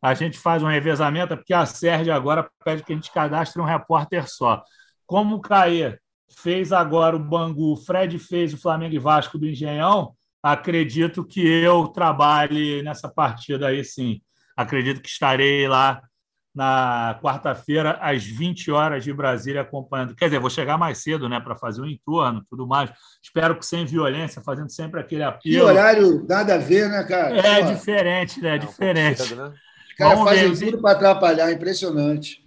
a gente faz um revezamento, porque a Sérgio agora pede que a gente cadastre um repórter só. Como o Caê fez agora o Bangu, o Fred fez o Flamengo e Vasco do Engenhão, acredito que eu trabalhe nessa partida aí sim. Acredito que estarei lá na quarta-feira, às 20 horas de Brasília, acompanhando. Quer dizer, vou chegar mais cedo, né, para fazer o um entorno tudo mais. Espero que sem violência, fazendo sempre aquele apelo. Que horário nada a ver, né, cara? É Pô. diferente, né? É diferente. Cedo, né? Os caras fazem tudo para atrapalhar, impressionante.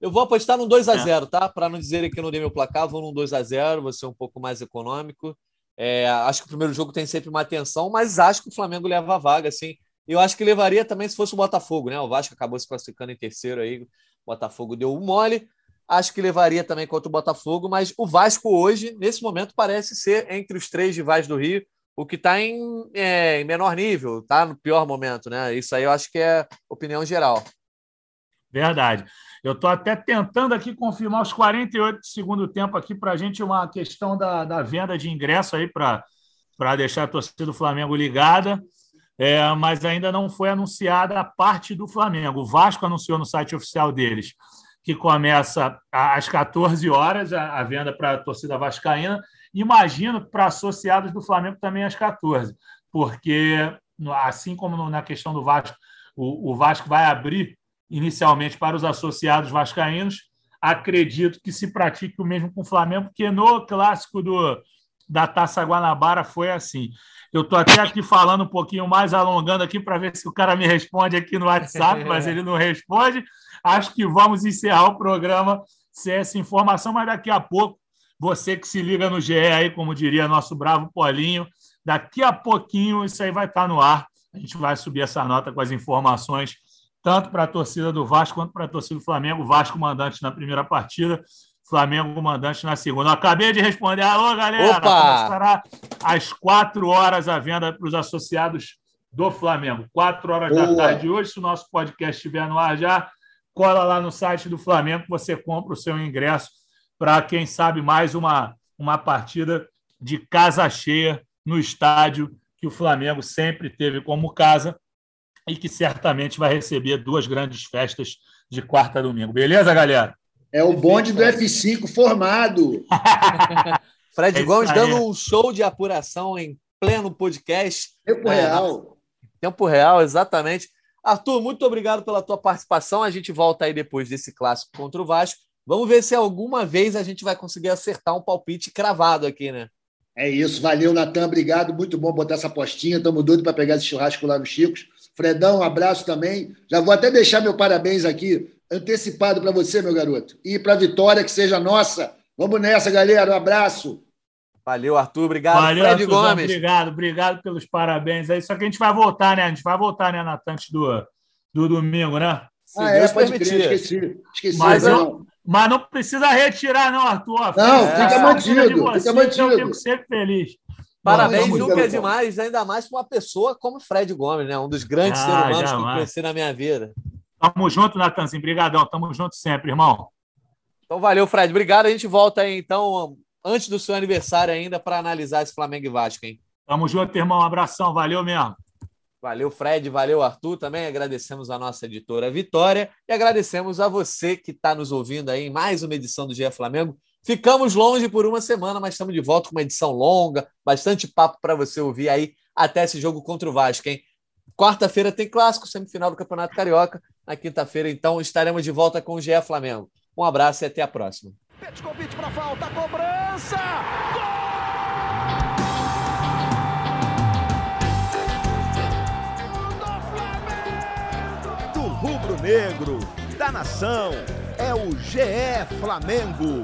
Eu vou apostar num 2 a 0 é. tá? Para não dizerem que eu não dei meu placar, vou num 2 a 0 vou ser um pouco mais econômico. É, acho que o primeiro jogo tem sempre uma atenção, mas acho que o Flamengo leva a vaga, assim. Eu acho que levaria também se fosse o Botafogo, né? O Vasco acabou se classificando em terceiro aí, o Botafogo deu um mole. Acho que levaria também contra o Botafogo, mas o Vasco hoje, nesse momento, parece ser entre os três rivais do Rio, o que está em, é, em, menor nível, tá no pior momento, né? Isso aí eu acho que é opinião geral. Verdade. Eu estou até tentando aqui confirmar os 48 do segundo tempo aqui para a gente uma questão da, da venda de ingresso aí para deixar a torcida do Flamengo ligada. É, mas ainda não foi anunciada a parte do Flamengo. O Vasco anunciou no site oficial deles que começa às 14 horas a, a venda para a torcida vascaína. Imagino para associados do Flamengo também às 14, porque assim como na questão do Vasco, o, o Vasco vai abrir inicialmente para os associados vascaínos. Acredito que se pratique o mesmo com o Flamengo, porque no clássico do, da Taça Guanabara foi assim. Eu estou até aqui falando um pouquinho mais, alongando aqui para ver se o cara me responde aqui no WhatsApp, mas ele não responde. Acho que vamos encerrar o programa sem essa informação, mas daqui a pouco, você que se liga no GE aí, como diria nosso bravo Polinho, daqui a pouquinho isso aí vai estar no ar. A gente vai subir essa nota com as informações tanto para a torcida do Vasco quanto para a torcida do Flamengo. Vasco mandante na primeira partida, Flamengo mandante na segunda. acabei de responder. Alô, galera! Opa! Estará às quatro horas a venda para os associados do Flamengo. Quatro horas Boa. da tarde hoje. Se o nosso podcast estiver no ar já, cola lá no site do Flamengo, você compra o seu ingresso para, quem sabe, mais uma, uma partida de casa cheia no estádio que o Flamengo sempre teve como casa e que certamente vai receber duas grandes festas de quarta a domingo. Beleza, galera? É o bonde do F5 formado. Fred é Gomes dando um show de apuração em pleno podcast. Tempo é, real. Tempo real, exatamente. Arthur, muito obrigado pela tua participação. A gente volta aí depois desse clássico contra o Vasco. Vamos ver se alguma vez a gente vai conseguir acertar um palpite cravado aqui, né? É isso. Valeu, Natan. Obrigado. Muito bom botar essa postinha. Estamos doidos para pegar esse churrasco lá no Chicos. Fredão, um abraço também. Já vou até deixar meu parabéns aqui, antecipado para você, meu garoto. E para a vitória que seja nossa. Vamos nessa, galera. Um abraço. Valeu, Arthur. Obrigado, Valeu, Fred Arthur, Gomes. Obrigado, obrigado pelos parabéns aí. Só que a gente vai voltar, né? A gente vai voltar, né, Natan, antes do, do domingo, né? Se ah, Deus é, pode permitir. Crer, esqueci. Esqueci. Mas, não, mas não precisa retirar, não, Arthur. Não, é, fica mantido. Você, fica mantido. Eu fico sempre feliz. Parabéns nunca é demais, ainda mais para uma pessoa como Fred Gomes, né? Um dos grandes ah, seres humanos que eu conheci na minha vida. Tamo junto, Natanzinho. Obrigadão. Tamo junto sempre, irmão. Então, valeu, Fred. Obrigado. A gente volta aí, então, antes do seu aniversário ainda, para analisar esse Flamengo e Vasco, hein? Tamo junto, irmão. Um abração. Valeu mesmo. Valeu, Fred. Valeu, Arthur. Também agradecemos a nossa editora Vitória e agradecemos a você que está nos ouvindo aí em mais uma edição do Dia Flamengo. Ficamos longe por uma semana, mas estamos de volta com uma edição longa, bastante papo para você ouvir aí até esse jogo contra o Vasco, hein? Quarta-feira tem clássico, semifinal do Campeonato Carioca. Na quinta-feira, então, estaremos de volta com o GE Flamengo. Um abraço e até a próxima. convite para falta, cobrança! Gol! Do rubro-negro, da nação, é o GE Flamengo.